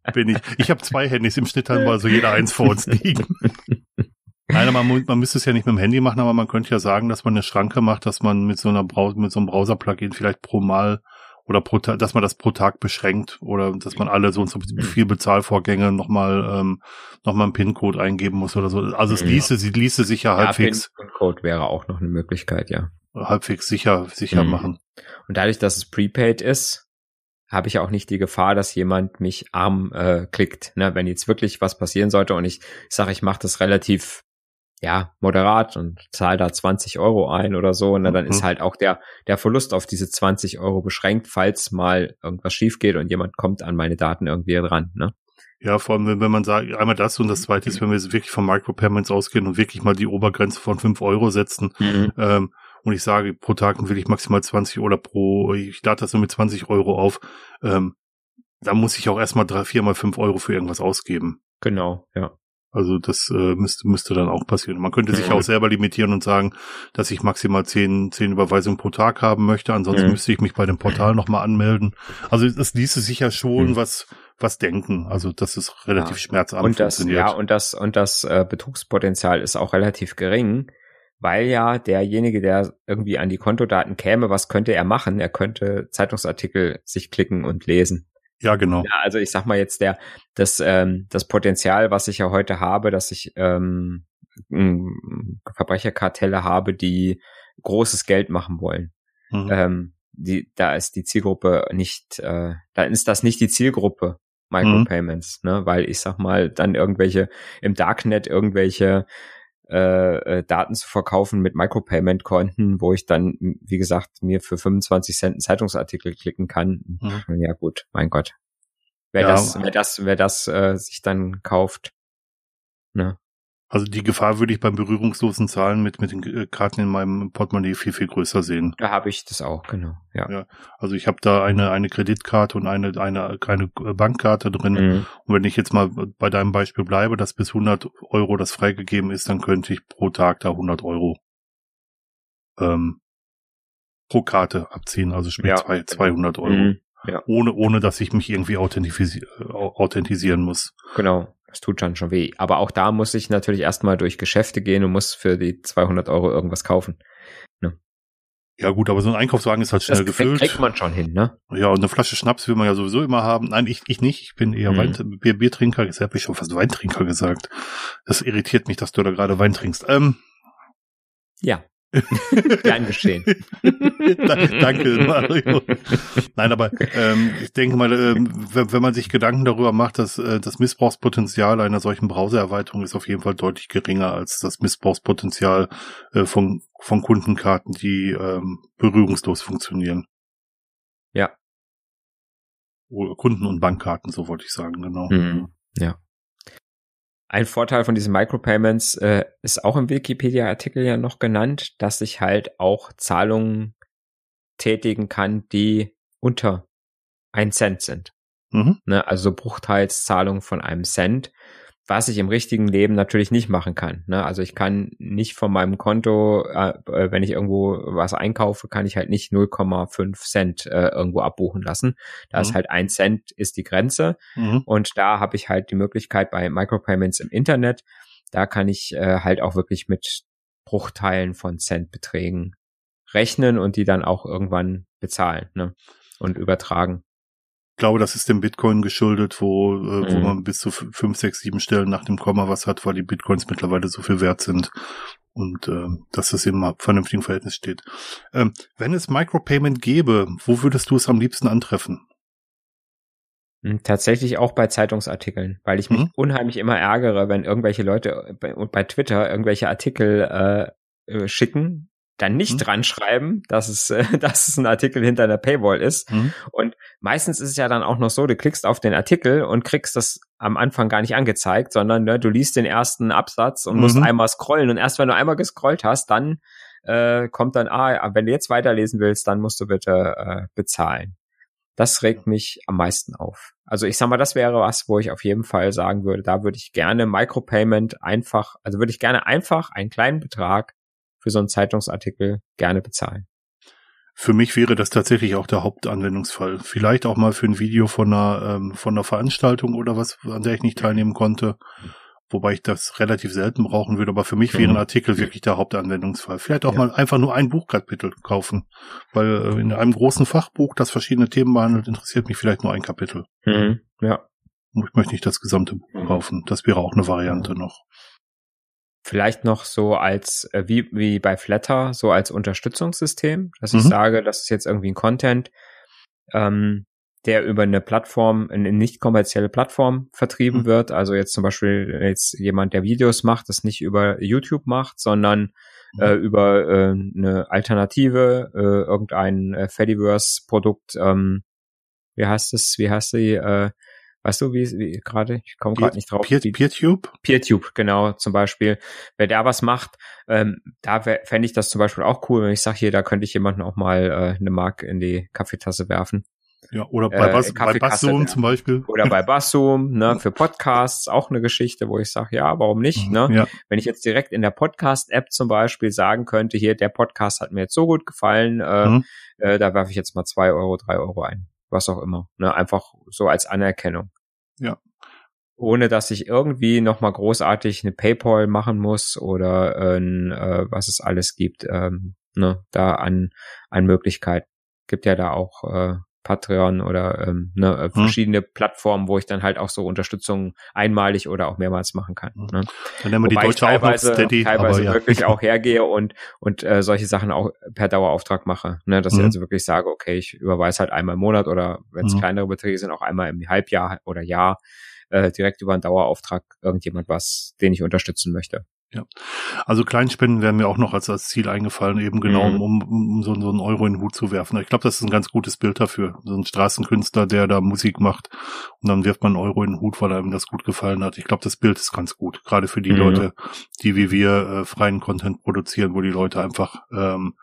bin ich. Ich habe zwei Handys im Schnitt, haben wir also jeder eins vor uns liegen. Nein, man, man müsste es ja nicht mit dem Handy machen, aber man könnte ja sagen, dass man eine Schranke macht, dass man mit so einer Browser, mit so einem Browser-Plugin vielleicht pro Mal oder pro Tag, dass man das pro Tag beschränkt oder dass man alle so und so viel Bezahlvorgänge nochmal ähm, noch mal einen PIN-Code eingeben muss oder so. Also es ließe, sie ließe sich ja, ja halbwegs. PIN-Code wäre auch noch eine Möglichkeit, ja. Halbwegs sicher, sicher mhm. machen. Und dadurch, dass es prepaid ist, habe ich auch nicht die Gefahr, dass jemand mich arm äh, klickt. Ne? Wenn jetzt wirklich was passieren sollte und ich, sage, ich mache das relativ ja, moderat und zahl da 20 Euro ein oder so. Und dann mhm. ist halt auch der, der Verlust auf diese 20 Euro beschränkt, falls mal irgendwas schief geht und jemand kommt an meine Daten irgendwie dran, ne? Ja, vor allem, wenn, man sagt, einmal das und das zweite ist, wenn wir wirklich von Micropayments ausgehen und wirklich mal die Obergrenze von 5 Euro setzen, mhm. ähm, und ich sage, pro Tag will ich maximal 20 oder pro, ich lade das nur mit 20 Euro auf, ähm, da muss ich auch erstmal drei, vier mal fünf Euro für irgendwas ausgeben. Genau, ja. Also das äh, müsste, müsste dann auch passieren. Man könnte sich auch selber limitieren und sagen, dass ich maximal zehn, zehn Überweisungen pro Tag haben möchte. Ansonsten mhm. müsste ich mich bei dem Portal nochmal anmelden. Also das ließe sich ja schon mhm. was, was denken. Also das ist relativ ja. schmerzarm und das, Ja, und das, und das äh, Betrugspotenzial ist auch relativ gering, weil ja derjenige, der irgendwie an die Kontodaten käme, was könnte er machen? Er könnte Zeitungsartikel sich klicken und lesen. Ja, genau. Ja, also ich sag mal jetzt der, das, ähm, das Potenzial, was ich ja heute habe, dass ich ähm, Verbrecherkartelle habe, die großes Geld machen wollen. Mhm. Ähm, die, da ist die Zielgruppe nicht, äh, da ist das nicht die Zielgruppe Micropayments, mhm. ne, weil ich sag mal dann irgendwelche im Darknet irgendwelche äh, äh, Daten zu verkaufen mit Micropayment-Konten, wo ich dann, wie gesagt, mir für 25 Cent einen Zeitungsartikel klicken kann. Mhm. Ja gut, mein Gott. Wer ja. das, wer das, wer das äh, sich dann kauft, ne? Also die Gefahr würde ich beim berührungslosen Zahlen mit, mit den äh, Karten in meinem Portemonnaie viel, viel größer sehen. Da habe ich das auch, genau. Ja. ja also ich habe da eine, eine Kreditkarte und eine, eine, eine Bankkarte drin. Mhm. Und wenn ich jetzt mal bei deinem Beispiel bleibe, dass bis 100 Euro das freigegeben ist, dann könnte ich pro Tag da 100 Euro ähm, pro Karte abziehen. Also sprich ja. 200 Euro. Mhm. Ja. Ohne, ohne dass ich mich irgendwie authentisieren muss. Genau. Das tut schon schon weh. Aber auch da muss ich natürlich erstmal durch Geschäfte gehen und muss für die 200 Euro irgendwas kaufen. Ne? Ja gut, aber so ein Einkaufswagen ist halt schnell das gefüllt. kriegt man schon hin, ne? Ja, und eine Flasche Schnaps will man ja sowieso immer haben. Nein, ich, ich nicht. Ich bin eher mhm. Wein, Bier, Biertrinker. Jetzt habe ich schon fast Weintrinker gesagt. Das irritiert mich, dass du da gerade Wein trinkst. Ähm, ja. Gern geschehen. Danke, Mario. Nein, aber ähm, ich denke mal, ähm, wenn, wenn, man sich Gedanken darüber macht, dass äh, das Missbrauchspotenzial einer solchen Browsererweiterung ist auf jeden Fall deutlich geringer als das Missbrauchspotenzial äh, von, von Kundenkarten, die ähm, berührungslos funktionieren. Ja. Kunden- und Bankkarten, so wollte ich sagen, genau. Mhm. Ja. Ein Vorteil von diesen Micropayments äh, ist auch im Wikipedia-Artikel ja noch genannt, dass ich halt auch Zahlungen tätigen kann, die unter ein Cent sind. Mhm. Ne, also Bruchteilszahlungen von einem Cent was ich im richtigen Leben natürlich nicht machen kann. Ne? Also ich kann nicht von meinem Konto, äh, äh wenn ich irgendwo was einkaufe, kann ich halt nicht 0,5 Cent äh, irgendwo abbuchen lassen. Da mhm. ist halt ein Cent ist die Grenze. Mhm. Und da habe ich halt die Möglichkeit bei Micropayments im Internet, da kann ich äh, halt auch wirklich mit Bruchteilen von Centbeträgen rechnen und die dann auch irgendwann bezahlen ne? und übertragen. Glaube, das ist dem Bitcoin geschuldet, wo, äh, wo mhm. man bis zu fünf, sechs, sieben Stellen nach dem Komma was hat, weil die Bitcoins mittlerweile so viel wert sind und äh, dass das im vernünftigen Verhältnis steht. Ähm, wenn es Micropayment gäbe, wo würdest du es am liebsten antreffen? Hm, tatsächlich auch bei Zeitungsartikeln, weil ich mich mhm. unheimlich immer ärgere, wenn irgendwelche Leute bei, bei Twitter irgendwelche Artikel äh, äh schicken, dann nicht mhm. dran schreiben, dass es, äh, dass es ein Artikel hinter einer Paywall ist. Mhm. Und meistens ist es ja dann auch noch so, du klickst auf den Artikel und kriegst das am Anfang gar nicht angezeigt, sondern ne, du liest den ersten Absatz und musst mhm. einmal scrollen. Und erst wenn du einmal gescrollt hast, dann äh, kommt dann, ah, wenn du jetzt weiterlesen willst, dann musst du bitte äh, bezahlen. Das regt mich am meisten auf. Also ich sag mal, das wäre was, wo ich auf jeden Fall sagen würde, da würde ich gerne Micropayment einfach, also würde ich gerne einfach einen kleinen Betrag für so einen Zeitungsartikel gerne bezahlen. Für mich wäre das tatsächlich auch der Hauptanwendungsfall. Vielleicht auch mal für ein Video von einer, ähm, von einer Veranstaltung oder was, an der ich nicht teilnehmen konnte wobei ich das relativ selten brauchen würde, aber für mich wäre ein Artikel wirklich der Hauptanwendungsfall. Vielleicht auch ja. mal einfach nur ein Buchkapitel kaufen, weil äh, in einem großen Fachbuch, das verschiedene Themen behandelt, interessiert mich vielleicht nur ein Kapitel. Mhm. Ja. Ich möchte nicht das gesamte Buch mhm. kaufen. Das wäre auch eine Variante noch. Vielleicht noch so als, äh, wie, wie bei Flatter, so als Unterstützungssystem, dass ich mhm. sage, das ist jetzt irgendwie ein Content, ähm, der über eine Plattform, eine nicht kommerzielle Plattform vertrieben mhm. wird. Also jetzt zum Beispiel jetzt jemand, der Videos macht, das nicht über YouTube macht, sondern mhm. äh, über äh, eine Alternative, äh, irgendein äh, Fediverse-Produkt, ähm, wie heißt es, wie heißt die, äh, weißt du, wie, wie gerade, ich komme gerade nicht drauf. Peer, PeerTube? PeerTube, genau, zum Beispiel. Wer da was macht, ähm, da fände ich das zum Beispiel auch cool, wenn ich sage, hier, da könnte ich jemanden auch mal äh, eine Mark in die Kaffeetasse werfen. Ja, oder bei, äh, bei Basszoom zum Beispiel. Oder bei Basszoom, ne, für Podcasts auch eine Geschichte, wo ich sage, ja, warum nicht, mhm, ne? Ja. Wenn ich jetzt direkt in der Podcast-App zum Beispiel sagen könnte, hier, der Podcast hat mir jetzt so gut gefallen, äh, mhm. äh, da werfe ich jetzt mal zwei Euro, drei Euro ein. Was auch immer. Ne? Einfach so als Anerkennung. Ja. Ohne dass ich irgendwie nochmal großartig eine PayPal machen muss oder äh, äh, was es alles gibt, ähm, ne, da an, an Möglichkeiten. Gibt ja da auch äh, Patreon oder ähm, ne, äh, hm. verschiedene hm. Plattformen, wo ich dann halt auch so Unterstützung einmalig oder auch mehrmals machen kann. Hm. Ne? Dann wir die Deutsche teilweise, auch noch Steady, teilweise ja. wirklich auch hergehe und und äh, solche Sachen auch per Dauerauftrag mache. Ne? Dass hm. ich also wirklich sage, okay, ich überweise halt einmal im Monat oder wenn es hm. kleinere Beträge sind, auch einmal im Halbjahr oder Jahr äh, direkt über einen Dauerauftrag irgendjemand was, den ich unterstützen möchte. Ja. Also Kleinspenden wären mir auch noch als, als Ziel eingefallen, eben genau, mhm. um, um so, so einen Euro in den Hut zu werfen. Ich glaube, das ist ein ganz gutes Bild dafür. So ein Straßenkünstler, der da Musik macht und dann wirft man einen Euro in den Hut, weil er ihm das gut gefallen hat. Ich glaube, das Bild ist ganz gut. Gerade für die mhm. Leute, die wie wir äh, freien Content produzieren, wo die Leute einfach ähm,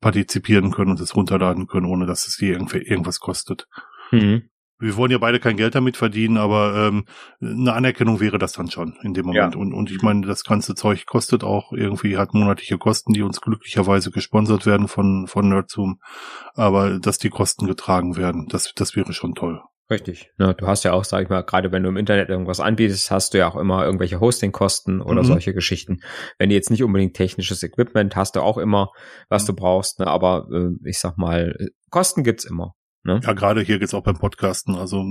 partizipieren können und es runterladen können, ohne dass es die irgendwie irgendwas kostet. Mhm wir wollen ja beide kein Geld damit verdienen, aber ähm, eine Anerkennung wäre das dann schon in dem Moment. Ja. Und, und ich meine, das ganze Zeug kostet auch irgendwie, hat monatliche Kosten, die uns glücklicherweise gesponsert werden von, von Nerdzoom. Aber dass die Kosten getragen werden, das, das wäre schon toll. Richtig. Ja, du hast ja auch, sag ich mal, gerade wenn du im Internet irgendwas anbietest, hast du ja auch immer irgendwelche Hostingkosten oder mhm. solche Geschichten. Wenn du jetzt nicht unbedingt technisches Equipment hast, du auch immer, was mhm. du brauchst. Ne? Aber äh, ich sag mal, Kosten gibt's immer. Ne? Ja, gerade hier geht's auch beim Podcasten. Also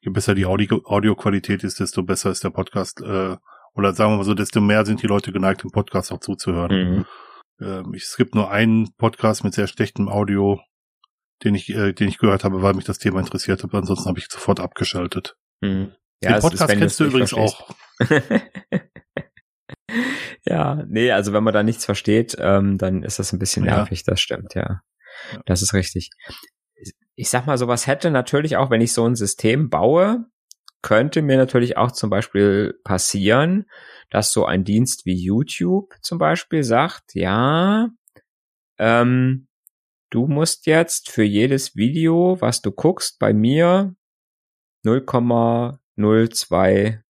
je besser die Audio Audioqualität ist, desto besser ist der Podcast. Äh, oder sagen wir mal so, desto mehr sind die Leute geneigt, dem Podcast auch zuzuhören. Mhm. Äh, es gibt nur einen Podcast mit sehr schlechtem Audio, den ich, äh, den ich gehört habe, weil mich das Thema interessiert hat. Ansonsten habe ich sofort abgeschaltet. Mhm. Ja, den Podcast ist, kennst du übrigens verstehst. auch. ja, nee, also wenn man da nichts versteht, ähm, dann ist das ein bisschen nervig, ja. das stimmt, ja. Das ist richtig ich sag mal, sowas hätte natürlich auch, wenn ich so ein System baue, könnte mir natürlich auch zum Beispiel passieren, dass so ein Dienst wie YouTube zum Beispiel sagt, ja, ähm, du musst jetzt für jedes Video, was du guckst, bei mir 0,02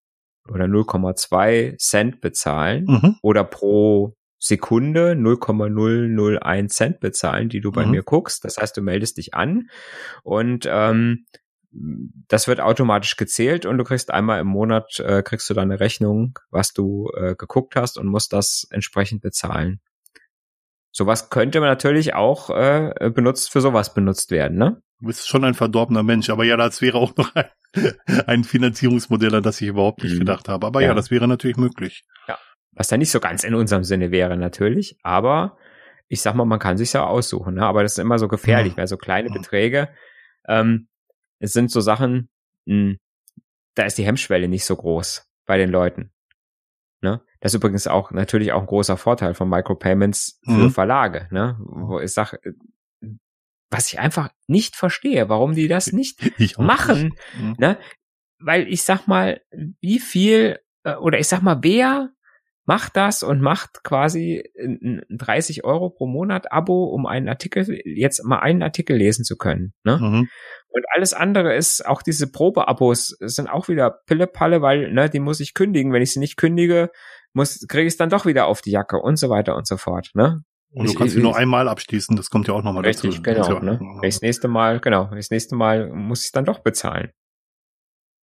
oder 0,2 Cent bezahlen mhm. oder pro Sekunde 0,001 Cent bezahlen, die du bei mhm. mir guckst. Das heißt, du meldest dich an und ähm, das wird automatisch gezählt und du kriegst einmal im Monat äh, kriegst du dann eine Rechnung, was du äh, geguckt hast und musst das entsprechend bezahlen. Sowas könnte man natürlich auch äh, benutzt für sowas benutzt werden, ne? Du bist schon ein verdorbener Mensch, aber ja, das wäre auch noch ein, ein Finanzierungsmodell, an das ich überhaupt nicht mhm. gedacht habe. Aber ja. ja, das wäre natürlich möglich. Ja. Was da nicht so ganz in unserem Sinne wäre, natürlich, aber ich sag mal, man kann sich ja aussuchen, ne? aber das ist immer so gefährlich, ja. weil so kleine Beträge, ähm, es sind so Sachen, mh, hm, da ist die Hemmschwelle nicht so groß bei den Leuten. Ne? Das ist übrigens auch natürlich auch ein großer Vorteil von Micropayments für mhm. Verlage, ne? Wo ich sage, was ich einfach nicht verstehe, warum die das nicht machen. Nicht. Mhm. Ne? Weil ich sag mal, wie viel, äh, oder ich sag mal, wer macht das und macht quasi ein 30 Euro pro Monat Abo, um einen Artikel, jetzt mal einen Artikel lesen zu können. Ne? Mhm. Und alles andere ist, auch diese Probeabos sind auch wieder Pille-Palle, weil ne, die muss ich kündigen. Wenn ich sie nicht kündige, muss kriege ich es dann doch wieder auf die Jacke und so weiter und so fort. Ne? Und du kannst sie nur einmal abschließen, das kommt ja auch nochmal dazu. Richtig, genau. Ne? Das nächste Mal, genau, das nächste Mal muss ich dann doch bezahlen.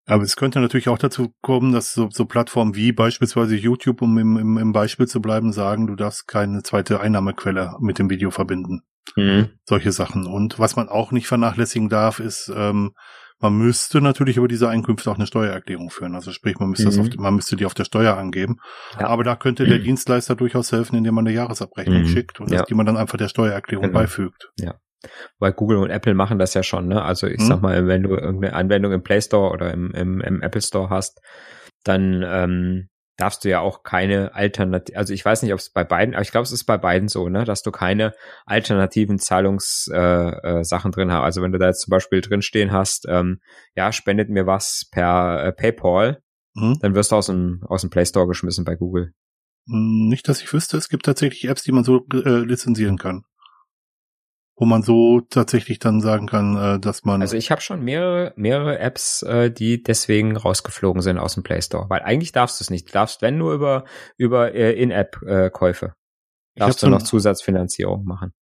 Aber es könnte natürlich auch dazu kommen, dass so, so Plattformen wie beispielsweise YouTube, um im, im, im Beispiel zu bleiben, sagen, du darfst keine zweite Einnahmequelle mit dem Video verbinden. Mhm. Solche Sachen. Und was man auch nicht vernachlässigen darf, ist, ähm, man müsste natürlich über diese Einkünfte auch eine Steuererklärung führen. Also sprich, man müsste, mhm. das auf, man müsste die auf der Steuer angeben. Ja. Aber da könnte der mhm. Dienstleister durchaus helfen, indem man eine Jahresabrechnung mhm. schickt und ja. die man dann einfach der Steuererklärung genau. beifügt. Ja. Weil Google und Apple machen das ja schon, ne? Also ich mhm. sag mal, wenn du irgendeine Anwendung im Play Store oder im, im, im Apple Store hast, dann ähm, darfst du ja auch keine Alternative, also ich weiß nicht, ob es bei beiden, aber ich glaube, es ist bei beiden so, ne, dass du keine alternativen Zahlungssachen äh, äh, Sachen drin hast. Also wenn du da jetzt zum Beispiel drinstehen hast, ähm, ja, spendet mir was per äh, PayPal, mhm. dann wirst du aus dem, aus dem Play Store geschmissen bei Google. Hm, nicht, dass ich wüsste, es gibt tatsächlich Apps, die man so äh, lizenzieren kann wo man so tatsächlich dann sagen kann, äh, dass man. Also ich habe schon mehrere, mehrere Apps, äh, die deswegen rausgeflogen sind aus dem Play Store. Weil eigentlich darfst du es nicht. Du darfst, wenn nur über, über äh, In-App-Käufe. darfst du noch Zusatzfinanzierung machen.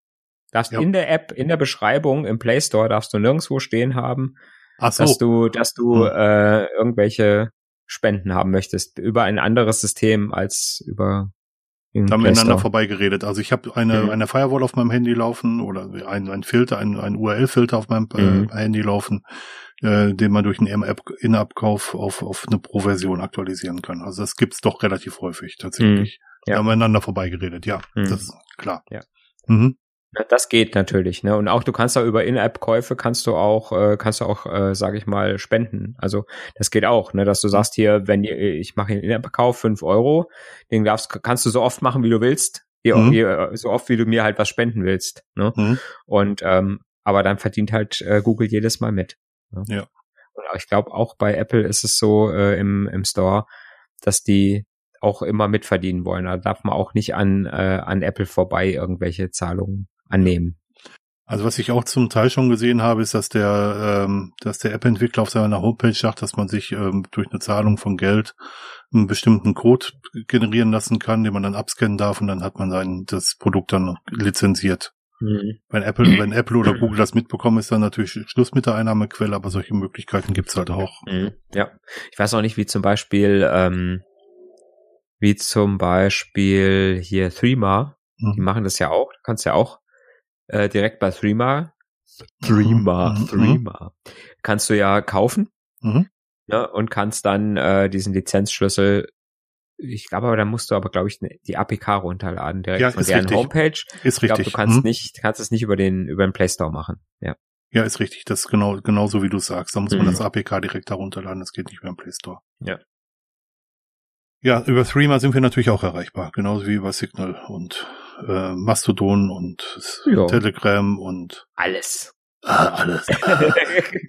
Darfst ja. in der App, in der Beschreibung im Play Store darfst du nirgendwo stehen haben, so. dass du, dass du hm. äh, irgendwelche Spenden haben möchtest über ein anderes System als über da haben wir miteinander vorbeigeredet. Also ich habe eine, mhm. eine Firewall auf meinem Handy laufen oder ein, ein Filter, ein, ein URL-Filter auf meinem äh, mhm. äh, Handy laufen, äh, den man durch einen In-App-Kauf auf, auf eine Pro-Version aktualisieren kann. Also das gibt's doch relativ häufig tatsächlich. Mhm. Ja. Da haben wir miteinander vorbeigeredet, ja. Mhm. Das ist klar. Ja. Mhm. Das geht natürlich, ne? Und auch du kannst da über In-App-Käufe kannst du auch, äh, kannst du auch, äh, sage ich mal, spenden. Also das geht auch, ne? Dass du sagst hier, wenn ich mache einen In-App-Kauf fünf Euro, den darfst, kannst du so oft machen, wie du willst, hier, mhm. hier, so oft, wie du mir halt was spenden willst. Ne? Mhm. Und ähm, aber dann verdient halt äh, Google jedes Mal mit. Ne? Ja. Und ich glaube auch bei Apple ist es so äh, im, im Store, dass die auch immer mitverdienen wollen. Da darf man auch nicht an, äh, an Apple vorbei irgendwelche Zahlungen annehmen. Also was ich auch zum Teil schon gesehen habe, ist, dass der, ähm, dass der App-Entwickler auf seiner Homepage sagt, dass man sich ähm, durch eine Zahlung von Geld einen bestimmten Code generieren lassen kann, den man dann abscannen darf und dann hat man sein das Produkt dann lizenziert. Mhm. Wenn Apple, wenn Apple oder Google das mitbekommen, ist dann natürlich Schluss mit der Einnahmequelle, aber solche Möglichkeiten gibt's halt auch. Mhm. Ja, ich weiß auch nicht, wie zum Beispiel, ähm, wie zum Beispiel hier Threema, mhm. die machen das ja auch, du kannst ja auch äh, direkt bei Threema. Threema, mhm. Threema. Kannst du ja kaufen. Mhm. Ne, und kannst dann äh, diesen Lizenzschlüssel ich glaube, aber da musst du aber, glaube ich, ne, die APK runterladen direkt ja, von deren richtig. Homepage. Ist richtig. Ich glaube, du kannst mhm. nicht, kannst es nicht über den, über den Play Store machen. Ja. Ja, ist richtig. Das ist genau, genauso wie du sagst. Da muss mhm. man das APK direkt herunterladen. Das geht nicht über den Play Store. Ja. Ja, über Threema sind wir natürlich auch erreichbar. Genauso wie über Signal und äh, Mastodon und jo. Telegram und alles. Ah, alles.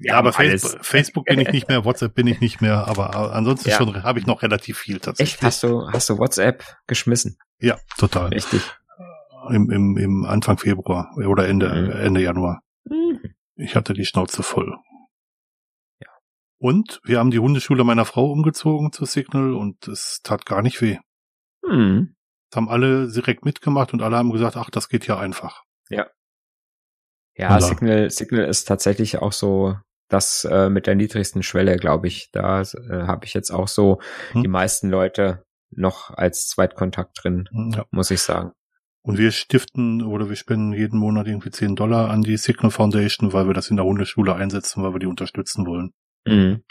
ja, aber alles. Facebook, bin ich nicht mehr, WhatsApp bin ich nicht mehr, aber ansonsten ja. schon habe ich noch relativ viel tatsächlich. Echt? Hast du, hast du WhatsApp geschmissen? Ja, total. Richtig. Im, im, im Anfang Februar oder Ende, mhm. Ende Januar. Mhm. Ich hatte die Schnauze voll. Ja. Und wir haben die Hundeschule meiner Frau umgezogen zu Signal und es tat gar nicht weh. Mhm. Das haben alle direkt mitgemacht und alle haben gesagt, ach, das geht ja einfach. Ja. Ja, Signal, Signal ist tatsächlich auch so das äh, mit der niedrigsten Schwelle, glaube ich. Da äh, habe ich jetzt auch so hm. die meisten Leute noch als Zweitkontakt drin, hm, ja. muss ich sagen. Und wir stiften oder wir spenden jeden Monat irgendwie 10 Dollar an die Signal Foundation, weil wir das in der Hundeschule einsetzen, weil wir die unterstützen wollen. Mhm.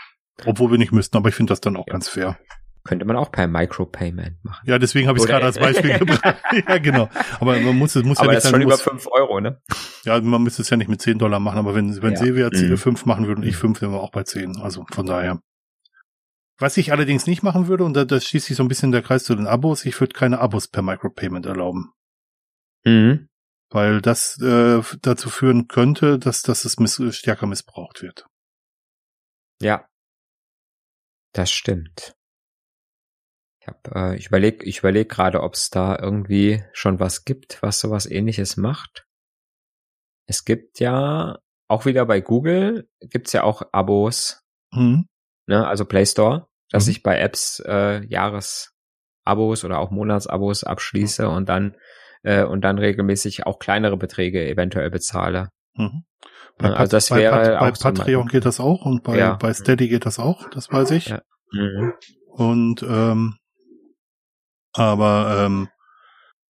Obwohl wir nicht müssten, aber ich finde das dann auch ja. ganz fair. Könnte man auch per Micropayment machen. Ja, deswegen habe ich es gerade als Beispiel gebracht. ja, genau. Aber man muss es muss aber ja nicht das ist schon über fünf Euro, ne? Ja, man müsste es ja nicht mit zehn Dollar machen, aber wenn, wenn ja. Silvia mhm. fünf machen würde und ich fünf, wären wir auch bei zehn. Also von daher. Was ich allerdings nicht machen würde, und da, da schließt sich so ein bisschen der Kreis zu den Abos, ich würde keine Abos per Micropayment erlauben. Mhm. Weil das äh, dazu führen könnte, dass, dass es miss stärker missbraucht wird. Ja. Das stimmt. Ich, hab, äh, ich überlege ich überleg gerade, ob es da irgendwie schon was gibt, was sowas ähnliches macht. Es gibt ja auch wieder bei Google gibt's ja auch Abos, mhm. ne, also Play Store, dass mhm. ich bei Apps äh, Jahresabos oder auch Monatsabos abschließe und dann äh, und dann regelmäßig auch kleinere Beträge eventuell bezahle. Mhm. Bei, also das bei, wäre bei, bei Patreon geht das auch und bei, ja. bei Steady geht das auch, das weiß ich. Ja. Mhm. Und ähm, aber ähm,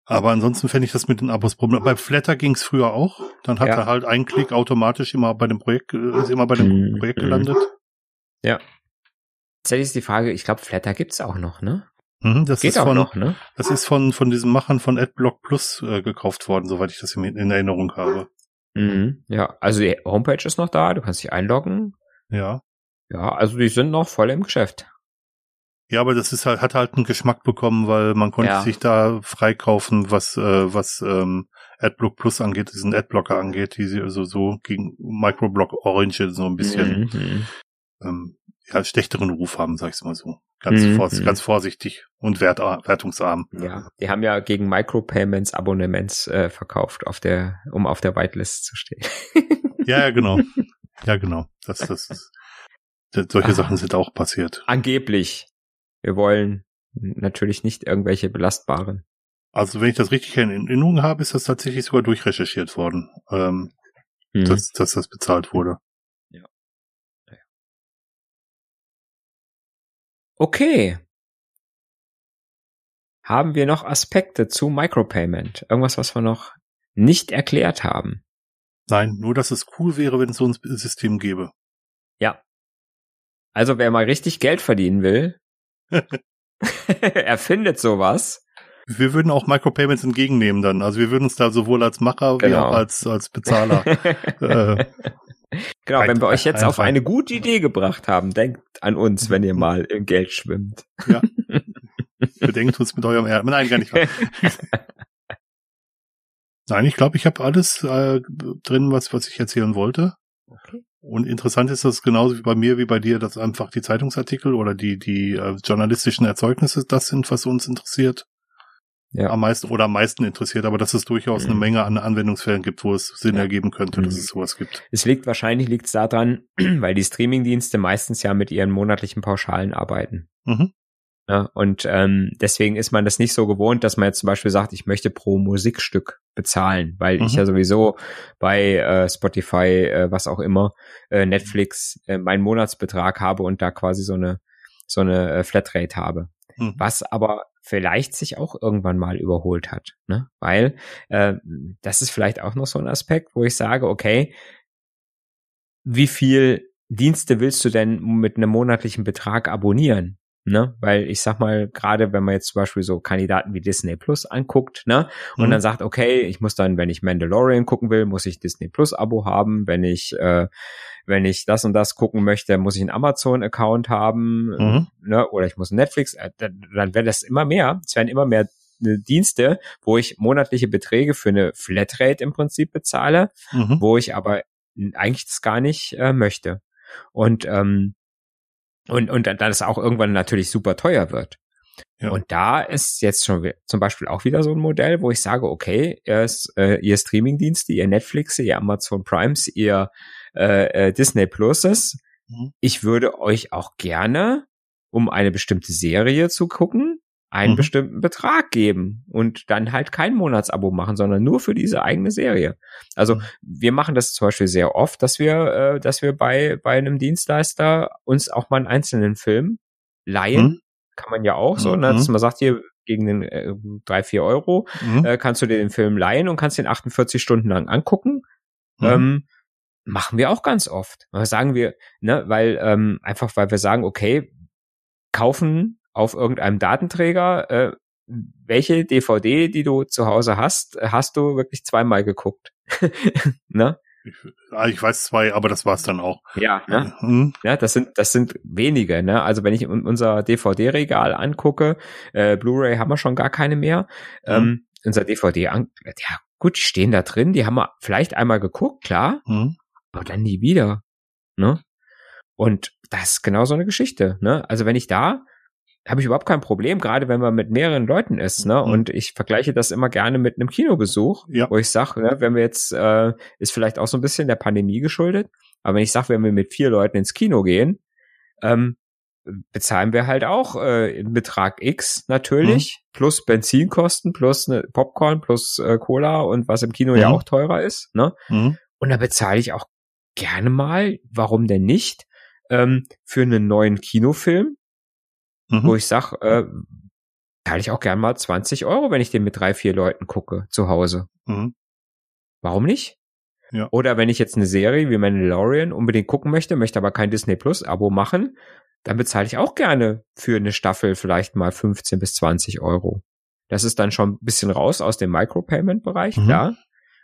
aber ansonsten fände ich das mit den Abos Problem. Bei Flatter ging es früher auch. Dann hat ja. er halt ein Klick automatisch immer bei dem Projekt, äh, ist immer bei dem mhm. Projekt gelandet. Ja. Jetzt ist die Frage, ich glaube, Flatter gibt's auch noch, ne? Mhm, das Geht ist von, noch, ne? Das ist von, von diesem Machern von AdBlock Plus äh, gekauft worden, soweit ich das in, in Erinnerung habe. Mhm, ja, also die Homepage ist noch da, du kannst dich einloggen. Ja. Ja, also die sind noch voll im Geschäft. Ja, aber das ist halt, hat halt einen Geschmack bekommen, weil man konnte ja. sich da freikaufen, was, äh, was ähm, AdBlock Plus angeht, diesen Adblocker angeht, die sie also so gegen Microblock Orange so ein bisschen mhm. ähm, ja, schlechteren Ruf haben, sag ich mal so. Ganz, mhm. vors ganz vorsichtig und wert wertungsarm. Ja, die haben ja gegen Micropayments Abonnements äh, verkauft, auf der, um auf der Whitelist zu stehen. ja, ja, genau. Ja, genau. Das, das ist, solche ah, Sachen sind auch passiert. Angeblich. Wir wollen natürlich nicht irgendwelche belastbaren. Also wenn ich das richtig in Erinnerung habe, ist das tatsächlich sogar durchrecherchiert worden, ähm, mhm. dass, dass das bezahlt wurde. Ja. Okay. Haben wir noch Aspekte zu Micropayment? Irgendwas, was wir noch nicht erklärt haben? Nein, nur dass es cool wäre, wenn es so ein System gäbe. Ja. Also wer mal richtig Geld verdienen will, er findet sowas. Wir würden auch Micropayments entgegennehmen dann. Also wir würden uns da sowohl als Macher genau. wie auch als, als Bezahler. äh, genau, wenn wir euch jetzt auf eine gute Idee gebracht haben, denkt an uns, wenn ihr mal im Geld schwimmt. Ja. Bedenkt uns mit eurem Erd. Nein, gar nicht. Nein, ich glaube, ich habe alles äh, drin, was, was ich erzählen wollte. Und interessant ist das genauso wie bei mir wie bei dir, dass einfach die Zeitungsartikel oder die, die äh, journalistischen Erzeugnisse das sind, was uns interessiert. Ja. Am meisten oder am meisten interessiert, aber dass es durchaus mhm. eine Menge an Anwendungsfällen gibt, wo es Sinn ja. ergeben könnte, mhm. dass es sowas gibt. Es liegt wahrscheinlich liegt es daran, weil die Streamingdienste meistens ja mit ihren monatlichen Pauschalen arbeiten. Mhm. Ja, und ähm, deswegen ist man das nicht so gewohnt, dass man jetzt zum Beispiel sagt, ich möchte pro Musikstück bezahlen, weil mhm. ich ja sowieso bei äh, Spotify, äh, was auch immer, äh, Netflix äh, meinen Monatsbetrag habe und da quasi so eine so eine äh, Flatrate habe. Mhm. Was aber vielleicht sich auch irgendwann mal überholt hat, ne? Weil äh, das ist vielleicht auch noch so ein Aspekt, wo ich sage, okay, wie viel Dienste willst du denn mit einem monatlichen Betrag abonnieren? Ne, weil ich sag mal, gerade wenn man jetzt zum Beispiel so Kandidaten wie Disney Plus anguckt, ne, und mhm. dann sagt, okay, ich muss dann, wenn ich Mandalorian gucken will, muss ich Disney Plus Abo haben, wenn ich, äh, wenn ich das und das gucken möchte, muss ich einen Amazon-Account haben, mhm. ne, oder ich muss Netflix, äh, dann, dann wäre das immer mehr. Es werden immer mehr äh, Dienste, wo ich monatliche Beträge für eine Flatrate im Prinzip bezahle, mhm. wo ich aber eigentlich das gar nicht äh, möchte. Und ähm, und, und dann es auch irgendwann natürlich super teuer wird. Ja. Und da ist jetzt schon zum Beispiel auch wieder so ein Modell, wo ich sage, okay, ihr, äh, ihr Streamingdienste, ihr Netflix, ihr Amazon Primes, ihr äh, äh, Disney Pluses, mhm. ich würde euch auch gerne, um eine bestimmte Serie zu gucken, einen mhm. bestimmten Betrag geben und dann halt kein Monatsabo machen, sondern nur für diese eigene Serie. Also mhm. wir machen das zum Beispiel sehr oft, dass wir, äh, dass wir bei, bei einem Dienstleister uns auch mal einen einzelnen Film leihen. Mhm. Kann man ja auch so, ne, dass mhm. man sagt, hier, gegen den äh, drei vier Euro mhm. äh, kannst du dir den Film leihen und kannst den 48 Stunden lang angucken. Mhm. Ähm, machen wir auch ganz oft. Sagen wir, ne, weil ähm, einfach weil wir sagen, okay, kaufen auf irgendeinem Datenträger, äh, welche DVD, die du zu Hause hast, hast du wirklich zweimal geguckt. ne? Ich, ah, ich weiß zwei, aber das war's dann auch. Ja, ne? Mhm. ja, das sind das sind wenige. Ne? Also wenn ich unser DVD-Regal angucke, äh, Blu-ray haben wir schon gar keine mehr. Mhm. Ähm, unser DVD, ja gut, die stehen da drin, die haben wir vielleicht einmal geguckt, klar, mhm. aber dann nie wieder. Ne? Und das ist genau so eine Geschichte. Ne? Also wenn ich da habe ich überhaupt kein Problem, gerade wenn man mit mehreren Leuten ist, ne? Mhm. Und ich vergleiche das immer gerne mit einem Kinobesuch, ja. wo ich sage, ne, wenn wir jetzt, äh, ist vielleicht auch so ein bisschen der Pandemie geschuldet, aber wenn ich sage, wenn wir mit vier Leuten ins Kino gehen, ähm, bezahlen wir halt auch äh, einen Betrag X natürlich, mhm. plus Benzinkosten, plus eine Popcorn, plus äh, Cola und was im Kino mhm. ja auch teurer ist, ne? Mhm. Und da bezahle ich auch gerne mal, warum denn nicht, ähm, für einen neuen Kinofilm, mhm. wo ich sag, äh, zahle ich auch gern mal 20 Euro, wenn ich den mit drei, vier Leuten gucke zu Hause. Mhm. Warum nicht? Ja. Oder wenn ich jetzt eine Serie wie Mandalorian unbedingt gucken möchte, möchte aber kein Disney Plus Abo machen, dann bezahle ich auch gerne für eine Staffel vielleicht mal 15 bis 20 Euro. Das ist dann schon ein bisschen raus aus dem Micropayment-Bereich, mhm. klar.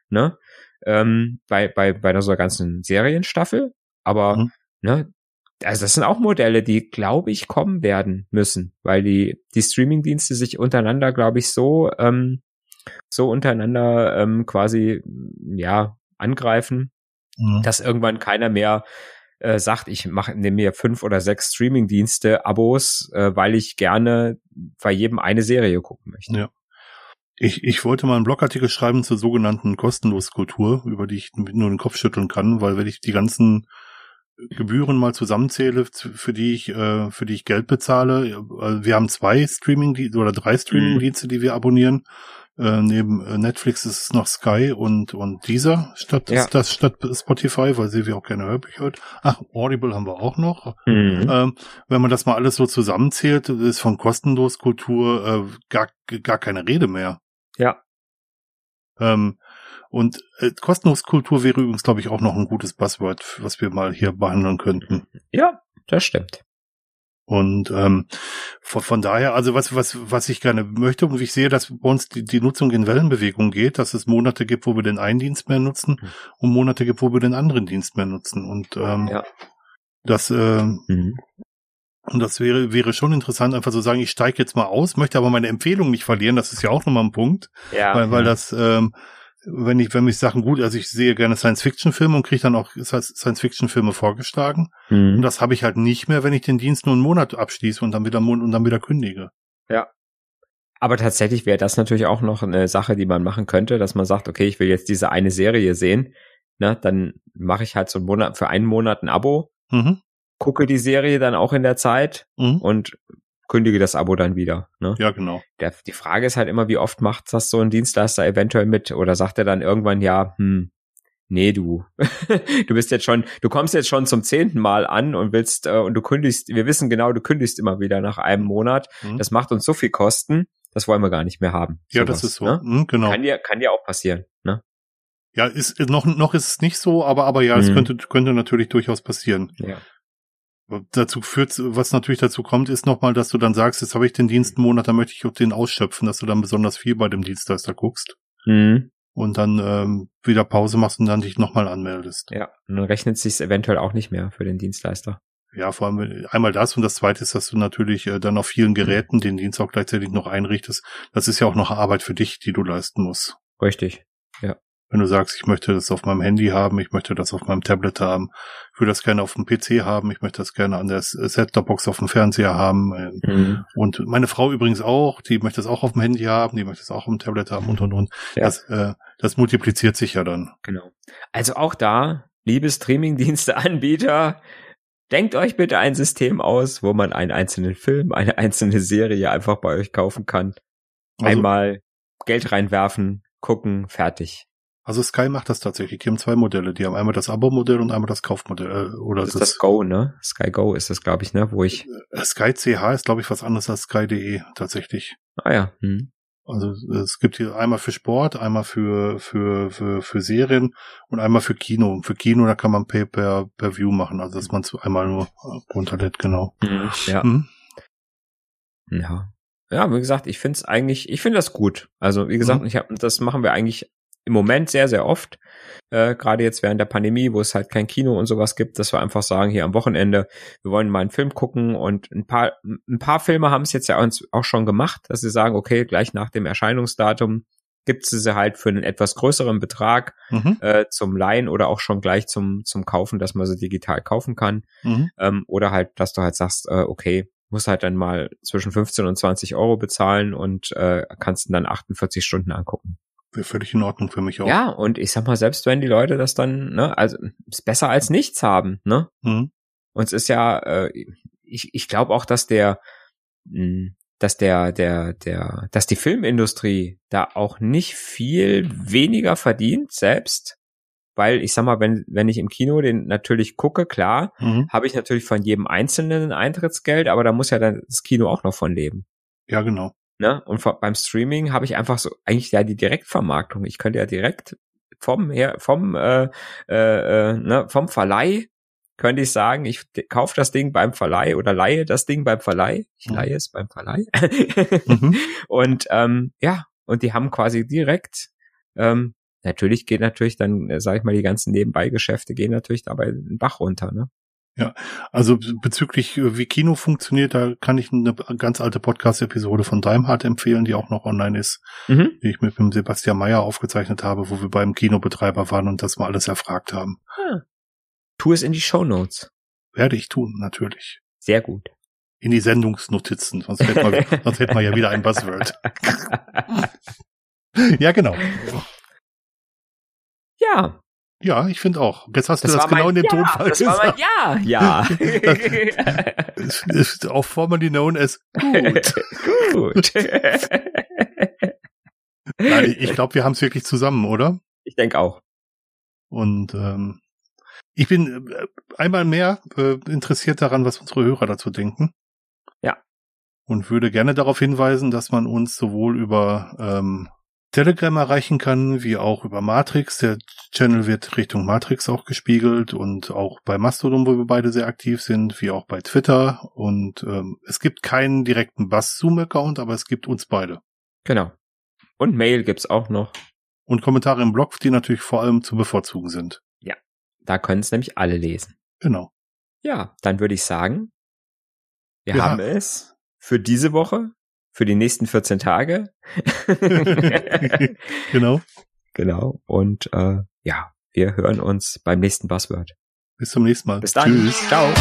Ne? Ähm, bei, bei, bei so einer ganzen Serienstaffel. Aber mhm. ne, also das sind auch Modelle, die, glaube ich, kommen werden müssen, weil die, die Streaming-Dienste sich untereinander, glaube ich, so, ähm, so untereinander ähm, quasi, ja, angreifen, mhm. dass irgendwann keiner mehr äh, sagt, ich mache nehme mir fünf oder sechs Streaming-Dienste, Abos, äh, weil ich gerne bei jedem eine Serie gucken möchte. Ja. Ich, ich wollte mal einen Blogartikel schreiben zur sogenannten Kostenloskultur, über die ich nur den Kopf schütteln kann, weil wenn ich die ganzen Gebühren mal zusammenzähle, für die ich, äh, für die ich Geld bezahle. Äh, wir haben zwei Streaming oder drei Streaming-Dienste, die wir abonnieren. Äh, neben Netflix ist es noch Sky und und dieser statt ja. das statt Spotify, weil sie wir auch gerne Hörbücher hört. Ach, Audible haben wir auch noch. Mhm. Ähm, wenn man das mal alles so zusammenzählt, ist von kostenlos Kultur äh, gar gar keine Rede mehr. Ja. Ähm, und äh, Kostenloskultur wäre übrigens, glaube ich, auch noch ein gutes Buzzword, was wir mal hier behandeln könnten. Ja, das stimmt. Und ähm, von, von daher, also was, was, was ich gerne möchte, und ich sehe, dass bei uns die, die Nutzung in Wellenbewegung geht, dass es Monate gibt, wo wir den einen Dienst mehr nutzen mhm. und Monate gibt, wo wir den anderen Dienst mehr nutzen. Und ähm, ja. das, äh, mhm. und das wäre, wäre schon interessant, einfach zu so sagen, ich steige jetzt mal aus, möchte aber meine Empfehlung nicht verlieren, das ist ja auch nochmal ein Punkt. Ja, weil, weil das ähm, wenn ich, wenn mich Sachen gut, also ich sehe gerne Science-Fiction-Filme und kriege dann auch Science-Fiction-Filme vorgeschlagen. Mhm. Und das habe ich halt nicht mehr, wenn ich den Dienst nur einen Monat abschließe und dann wieder und dann wieder kündige. Ja. Aber tatsächlich wäre das natürlich auch noch eine Sache, die man machen könnte, dass man sagt, okay, ich will jetzt diese eine Serie sehen, ne, dann mache ich halt so einen Monat für einen Monat ein Abo, mhm. gucke die Serie dann auch in der Zeit mhm. und kündige das Abo dann wieder. Ne? Ja, genau. Der, die Frage ist halt immer, wie oft macht das so ein Dienstleister eventuell mit oder sagt er dann irgendwann, ja, hm, nee, du, du bist jetzt schon, du kommst jetzt schon zum zehnten Mal an und willst, äh, und du kündigst, wir wissen genau, du kündigst immer wieder nach einem Monat. Mhm. Das macht uns so viel Kosten, das wollen wir gar nicht mehr haben. Ja, sowas, das ist so. Ne? Mhm, genau. Kann dir, kann dir auch passieren, ne? Ja, ist, noch, noch ist es nicht so, aber, aber ja, es mhm. könnte, könnte natürlich durchaus passieren. Ja. Dazu führt, was natürlich dazu kommt, ist nochmal, dass du dann sagst, jetzt habe ich den Dienst einen Monat, da möchte ich auch den ausschöpfen, dass du dann besonders viel bei dem Dienstleister guckst. Mhm. Und dann ähm, wieder Pause machst und dann dich nochmal anmeldest. Ja, und dann rechnet sich eventuell auch nicht mehr für den Dienstleister. Ja, vor allem einmal das und das zweite ist, dass du natürlich äh, dann auf vielen Geräten den Dienst auch gleichzeitig noch einrichtest. Das ist ja auch noch Arbeit für dich, die du leisten musst. Richtig, ja. Wenn du sagst, ich möchte das auf meinem Handy haben, ich möchte das auf meinem Tablet haben, ich will das gerne auf dem PC haben, ich möchte das gerne an der Set-Top-Box auf dem Fernseher haben. Äh, mhm. Und meine Frau übrigens auch, die möchte das auch auf dem Handy haben, die möchte das auch auf dem Tablet haben und und und. Ja. Das, äh, das multipliziert sich ja dann. Genau. Also auch da, liebe Streaming-Dienste-Anbieter, denkt euch bitte ein System aus, wo man einen einzelnen Film, eine einzelne Serie einfach bei euch kaufen kann. Also, Einmal Geld reinwerfen, gucken, fertig. Also Sky macht das tatsächlich. Die haben zwei Modelle. Die haben einmal das Abo-Modell und einmal das Kaufmodell. Äh, oder das ist das, das Go, ne? Sky Go ist das, glaube ich, ne? Wo ich. Äh, Sky CH ist, glaube ich, was anderes als Sky.de tatsächlich. Ah ja. Hm. Also es gibt hier einmal für Sport, einmal für für für für Serien und einmal für Kino. Für Kino da kann man Pay per per View machen, also dass man es einmal nur runterlädt, genau. Mhm, ja. Mhm. Ja. Ja, wie gesagt, ich finde es eigentlich, ich finde das gut. Also wie gesagt, mhm. ich hab, das machen wir eigentlich im Moment sehr, sehr oft. Äh, Gerade jetzt während der Pandemie, wo es halt kein Kino und sowas gibt, dass wir einfach sagen, hier am Wochenende, wir wollen mal einen Film gucken und ein paar, ein paar Filme haben es jetzt ja uns auch schon gemacht, dass sie sagen, okay, gleich nach dem Erscheinungsdatum gibt es sie halt für einen etwas größeren Betrag mhm. äh, zum Leihen oder auch schon gleich zum, zum Kaufen, dass man sie digital kaufen kann. Mhm. Ähm, oder halt, dass du halt sagst, äh, okay, musst halt dann mal zwischen 15 und 20 Euro bezahlen und äh, kannst dann 48 Stunden angucken. Völlig in Ordnung für mich auch. Ja, und ich sag mal, selbst wenn die Leute das dann, ne, also ist besser als nichts haben, ne? Mhm. Und es ist ja, äh, ich, ich glaube auch, dass der, mh, hm, dass der, der, der, dass die Filmindustrie da auch nicht viel weniger verdient selbst, weil ich sag mal, wenn, wenn ich im Kino den natürlich gucke, klar, mhm. habe ich natürlich von jedem Einzelnen ein Eintrittsgeld, aber da muss ja dann das Kino auch noch von leben. Ja, genau. Ne? Und beim Streaming habe ich einfach so eigentlich ja die Direktvermarktung. Ich könnte ja direkt vom her vom äh, äh, äh, ne, vom Verleih könnte ich sagen, ich kaufe das Ding beim Verleih oder leihe das Ding beim Verleih. Ich leihe es beim Verleih. mhm. Und ähm, ja, und die haben quasi direkt ähm, natürlich geht natürlich dann, äh, sage ich mal, die ganzen Nebenbeigeschäfte gehen natürlich dabei den Bach runter, ne? Ja, also bezüglich äh, wie Kino funktioniert, da kann ich eine ganz alte Podcast-Episode von Daimhardt empfehlen, die auch noch online ist, mhm. die ich mit dem Sebastian Meyer aufgezeichnet habe, wo wir beim Kinobetreiber waren und das mal alles erfragt haben. Ah. Tu es in die Show Notes. Werde ich tun, natürlich. Sehr gut. In die Sendungsnotizen, sonst hätte man, sonst hätte man ja wieder ein Buzzword. ja, genau. Ja, ja, ich finde auch. Jetzt hast das du das genau in dem ja, Tonfall das gesagt. War mein ja, ja. auch formerly known as gut. gut. Nein, ich glaube, wir haben es wirklich zusammen, oder? Ich denke auch. Und ähm, ich bin äh, einmal mehr äh, interessiert daran, was unsere Hörer dazu denken. Ja. Und würde gerne darauf hinweisen, dass man uns sowohl über ähm, Telegram erreichen kann, wie auch über Matrix. Der Channel wird Richtung Matrix auch gespiegelt und auch bei Mastodon, wo wir beide sehr aktiv sind, wie auch bei Twitter. Und ähm, es gibt keinen direkten Bass-Zoom-Account, aber es gibt uns beide. Genau. Und Mail gibt's auch noch. Und Kommentare im Blog, die natürlich vor allem zu bevorzugen sind. Ja, da können es nämlich alle lesen. Genau. Ja, dann würde ich sagen, wir ja. haben es für diese Woche für die nächsten 14 Tage. genau. Genau. Und äh, ja, wir hören uns beim nächsten Buzzword. Bis zum nächsten Mal. Bis dann. Tschüss. Ciao.